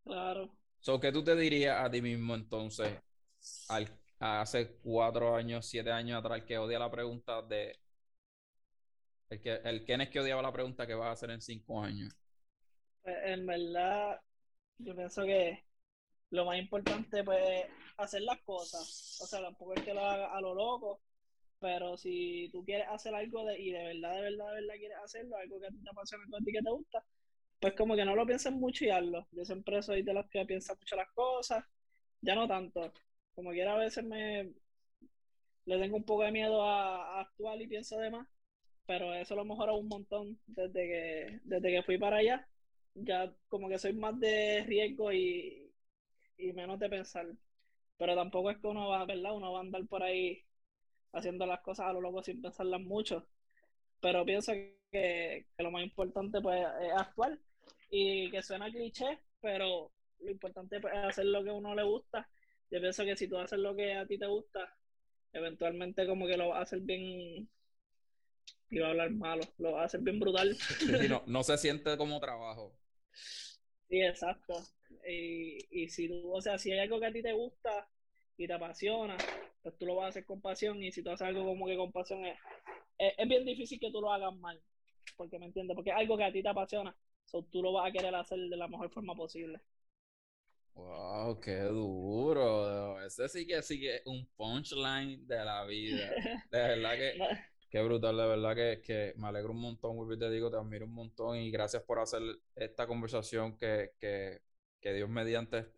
Speaker 3: Claro.
Speaker 2: So, ¿Qué tú te dirías a ti mismo entonces? Al, hace cuatro años, siete años atrás, que odia la pregunta de el, que, el Ken es que odiaba la pregunta que va a hacer en cinco años.
Speaker 3: Pues, en verdad, yo pienso que lo más importante pues, es hacer las cosas. O sea, tampoco es que lo haga a lo loco, pero si tú quieres hacer algo de, y de verdad, de verdad, de verdad quieres hacerlo, algo que a ti te apasiona, algo a ti que te gusta, pues como que no lo pienses mucho y hazlo. Yo siempre soy de los que piensan mucho las cosas, ya no tanto. Como quiera, a veces me le tengo un poco de miedo a, a actuar y pienso de más, pero eso lo mejorado un montón desde que, desde que fui para allá. Ya como que soy más de riesgo y, y menos de pensar. Pero tampoco es que uno va, ¿verdad? Uno va a andar por ahí haciendo las cosas a lo loco sin pensarlas mucho. Pero pienso que, que lo más importante pues, es actuar. Y que suena cliché, pero lo importante pues, es hacer lo que a uno le gusta. Yo pienso que si tú haces lo que a ti te gusta, eventualmente como que lo vas a hacer bien, iba a hablar malo, lo va a hacer bien brutal.
Speaker 2: no, no, se siente como trabajo.
Speaker 3: Sí, exacto. Y, y si tú, o sea, si hay algo que a ti te gusta y te apasiona, pues tú lo vas a hacer con pasión y si tú haces algo como que con pasión es, es, bien difícil que tú lo hagas mal, porque me entiendes, porque es algo que a ti te apasiona, so, tú lo vas a querer hacer de la mejor forma posible.
Speaker 2: Wow, qué duro. Ese sí que sigue un punchline de la vida. De verdad que Qué brutal, de verdad que, que me alegro un montón, Wilby, te digo, te admiro un montón y gracias por hacer esta conversación que, que, que Dios mediante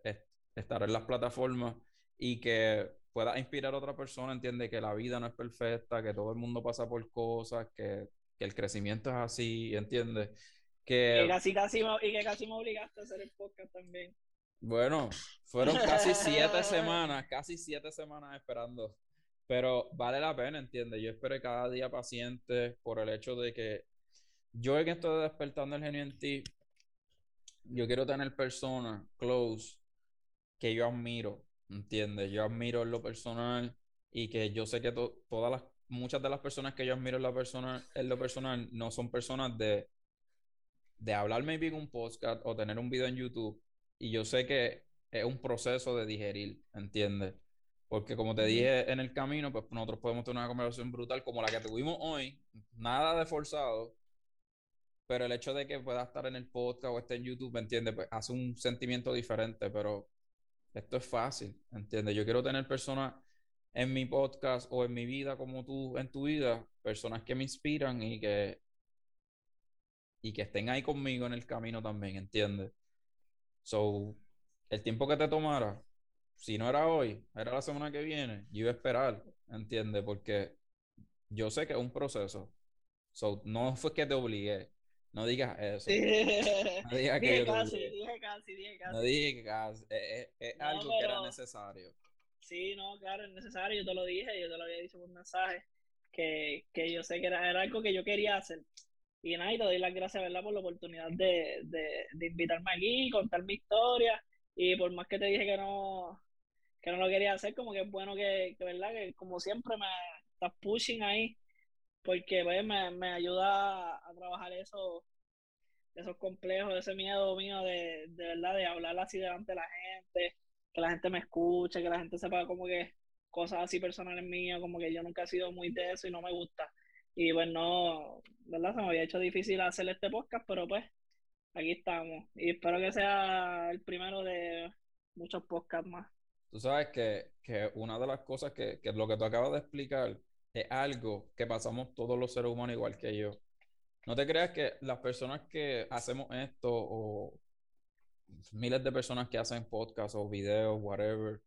Speaker 2: estar en las plataformas y que pueda inspirar a otra persona, entiende que la vida no es perfecta, que todo el mundo pasa por cosas, que, que el crecimiento es así, entiende
Speaker 3: que... Y, casi, casi, y que casi me obligaste a hacer el podcast también.
Speaker 2: Bueno, fueron casi siete semanas, casi siete semanas esperando pero vale la pena, ¿entiendes? Yo espero cada día paciente por el hecho de que yo en esto de despertando el genio en ti, yo quiero tener personas close que yo admiro, ¿entiendes? Yo admiro en lo personal y que yo sé que todas las, muchas de las personas que yo admiro en, la persona, en lo personal no son personas de, de hablar maybe en un podcast o tener un video en YouTube. Y yo sé que es un proceso de digerir, ¿entiendes? Porque como te dije en el camino, pues nosotros podemos tener una conversación brutal como la que tuvimos hoy, nada de forzado, pero el hecho de que pueda estar en el podcast o esté en YouTube, ¿me entiendes? Pues hace un sentimiento diferente, pero esto es fácil, ¿entiendes? Yo quiero tener personas en mi podcast o en mi vida como tú en tu vida, personas que me inspiran y que y que estén ahí conmigo en el camino también, ¿entiendes? So, el tiempo que te tomara, si no era hoy, era la semana que viene, yo iba a esperar, ¿entiendes? Porque yo sé que es un proceso. So, no fue que te obligué. No digas eso. No digas que
Speaker 3: dije casi, dije casi, dije casi.
Speaker 2: No dije casi. Es, es- es
Speaker 3: No,
Speaker 2: algo que era necesario.
Speaker 3: Sí, no, claro, es necesario, yo te lo dije, yo te lo había dicho por mensaje, que, que yo sé que era, era algo que yo quería hacer. Y nada, y te doy las gracias, ¿verdad?, por la oportunidad de, de, de invitarme aquí, contar mi historia, y por más que te dije que no, que no lo quería hacer, como que es bueno que, que ¿verdad?, que como siempre me estás pushing ahí, porque pues, me, me ayuda a, trabajar eso, esos complejos, ese miedo mío de, de verdad, de hablar así delante de la gente que la gente me escuche, que la gente sepa como que cosas así personales mías, como que yo nunca he sido muy de eso y no me gusta. Y pues no, ¿verdad? Se me había hecho difícil hacer este podcast, pero pues aquí estamos. Y espero que sea el primero de muchos podcasts más.
Speaker 2: Tú sabes que, que una de las cosas que, que lo que tú acabas de explicar es algo que pasamos todos los seres humanos igual que yo. No te creas que las personas que hacemos esto o miles de personas que hacen podcasts o videos, whatever,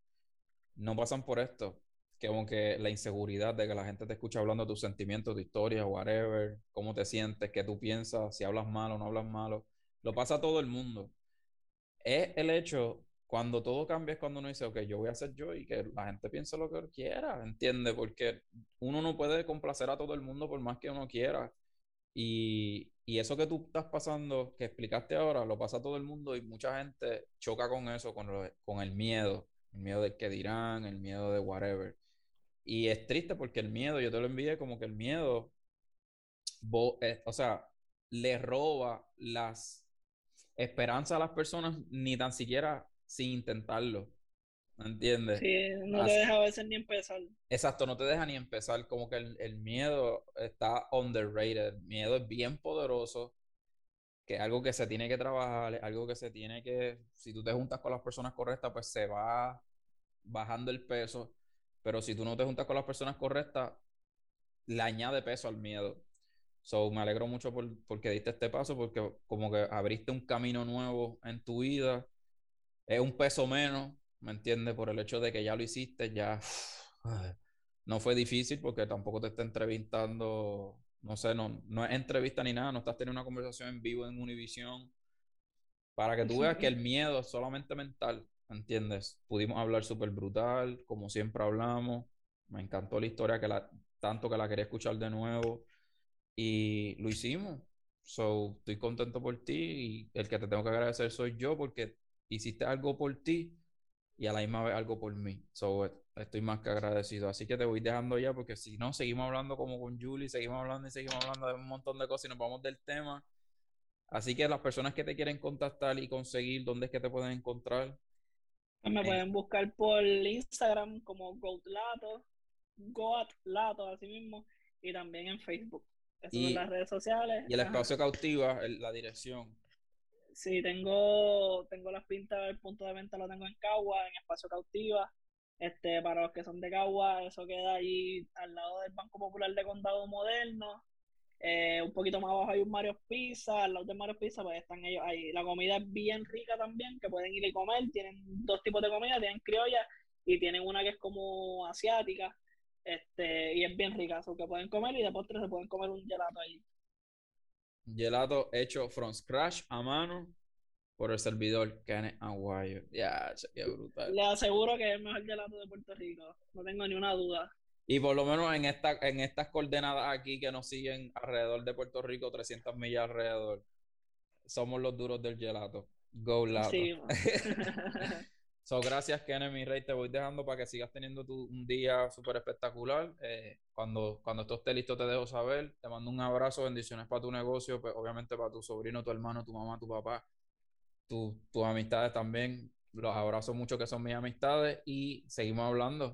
Speaker 2: no pasan por esto. Que como que la inseguridad de que la gente te escucha hablando de tus sentimientos, tu historia, whatever, cómo te sientes, qué tú piensas, si hablas mal o no hablas malo, lo pasa todo el mundo. Es el hecho, cuando todo cambia, es cuando uno dice, ok, yo voy a ser yo y que la gente piense lo que quiera, ¿entiendes? Porque uno no puede complacer a todo el mundo por más que uno quiera. Y, y eso que tú estás pasando, que explicaste ahora, lo pasa todo el mundo y mucha gente choca con eso, con, lo- con el miedo, el miedo de que dirán, el miedo de whatever. Y es triste porque el miedo, yo te lo envié como que el miedo, bo- eh, o sea, le roba las esperanzas a las personas ni tan siquiera sin intentarlo. ¿Me entiendes?
Speaker 3: Sí, no
Speaker 2: Así-
Speaker 3: te deja a veces ni empezar.
Speaker 2: Exacto, no te deja ni empezar. Como que el, el miedo está underrated. El miedo es bien poderoso, que es algo que se tiene que trabajar, es algo que se tiene que, si tú te juntas con las personas correctas, pues se va bajando el peso. Pero si tú no te juntas con las personas correctas, le añade peso al miedo. So, me alegro mucho por, porque diste este paso, porque como que abriste un camino nuevo en tu vida. Es un peso menos, ¿me entiendes? Por el hecho de que ya lo hiciste, ya no fue difícil porque tampoco te está entrevistando, no sé, no, no es entrevista ni nada, no estás teniendo una conversación en vivo en Univision para que tú veas que el miedo es solamente mental, ¿entiendes? Pudimos hablar súper brutal, como siempre hablamos, me encantó la historia que la, tanto que la quería escuchar de nuevo y lo hicimos. So, estoy contento por ti y el que te tengo que agradecer soy yo porque hiciste algo por ti y a la misma vez algo por mí. So, eh, estoy más que agradecido. Así que te voy dejando ya porque si no, seguimos hablando como con Julie, seguimos hablando y seguimos hablando de un montón de cosas y nos vamos del tema. Así que las personas que te quieren contactar y conseguir, ¿dónde es que te pueden encontrar?
Speaker 3: Me
Speaker 2: Eh.
Speaker 3: pueden buscar por Instagram como Goatlato, Goatlato, así mismo, y también en Facebook. Esas
Speaker 2: Y-
Speaker 3: son las redes sociales.
Speaker 2: Y el
Speaker 3: Ajá.
Speaker 2: espacio cautiva, el- la dirección.
Speaker 3: Sí, tengo, tengo las pintas, el punto de venta lo tengo en Cagua, en Espacio Cautiva. Este, para los que son de Cagua, eso queda ahí al lado del Banco Popular de Condado Moderno. Eh, un poquito más abajo hay un Mario Pizza, al lado de Mario Pizza, pues están ellos ahí. La comida es bien rica también, que pueden ir y comer. Tienen dos tipos de comida, tienen criolla y tienen una que es como asiática. Este, y es bien rica, eso que pueden comer y de postre se pueden comer un gelato ahí.
Speaker 2: Gelato hecho from scratch a mano por el servidor Kenneth Aguayo. Ya, qué brutal.
Speaker 3: Les aseguro que es el mejor gelato de Puerto Rico, no tengo ni una duda.
Speaker 2: Y por lo menos en, esta, en estas coordenadas aquí que nos siguen alrededor de Puerto Rico, 300 millas alrededor, somos los duros del gelato. Go Lato.
Speaker 3: Sí.
Speaker 2: So, gracias, Kenneth, mi rey. Te voy dejando para que sigas teniendo tu, un día súper espectacular. Eh, cuando, cuando esto esté listo, te dejo saber. Te mando un abrazo, bendiciones para tu negocio, pues, obviamente para tu sobrino, tu hermano, tu mamá, tu papá, tu- tus amistades también. Los abrazo mucho, que son mis amistades, y seguimos hablando.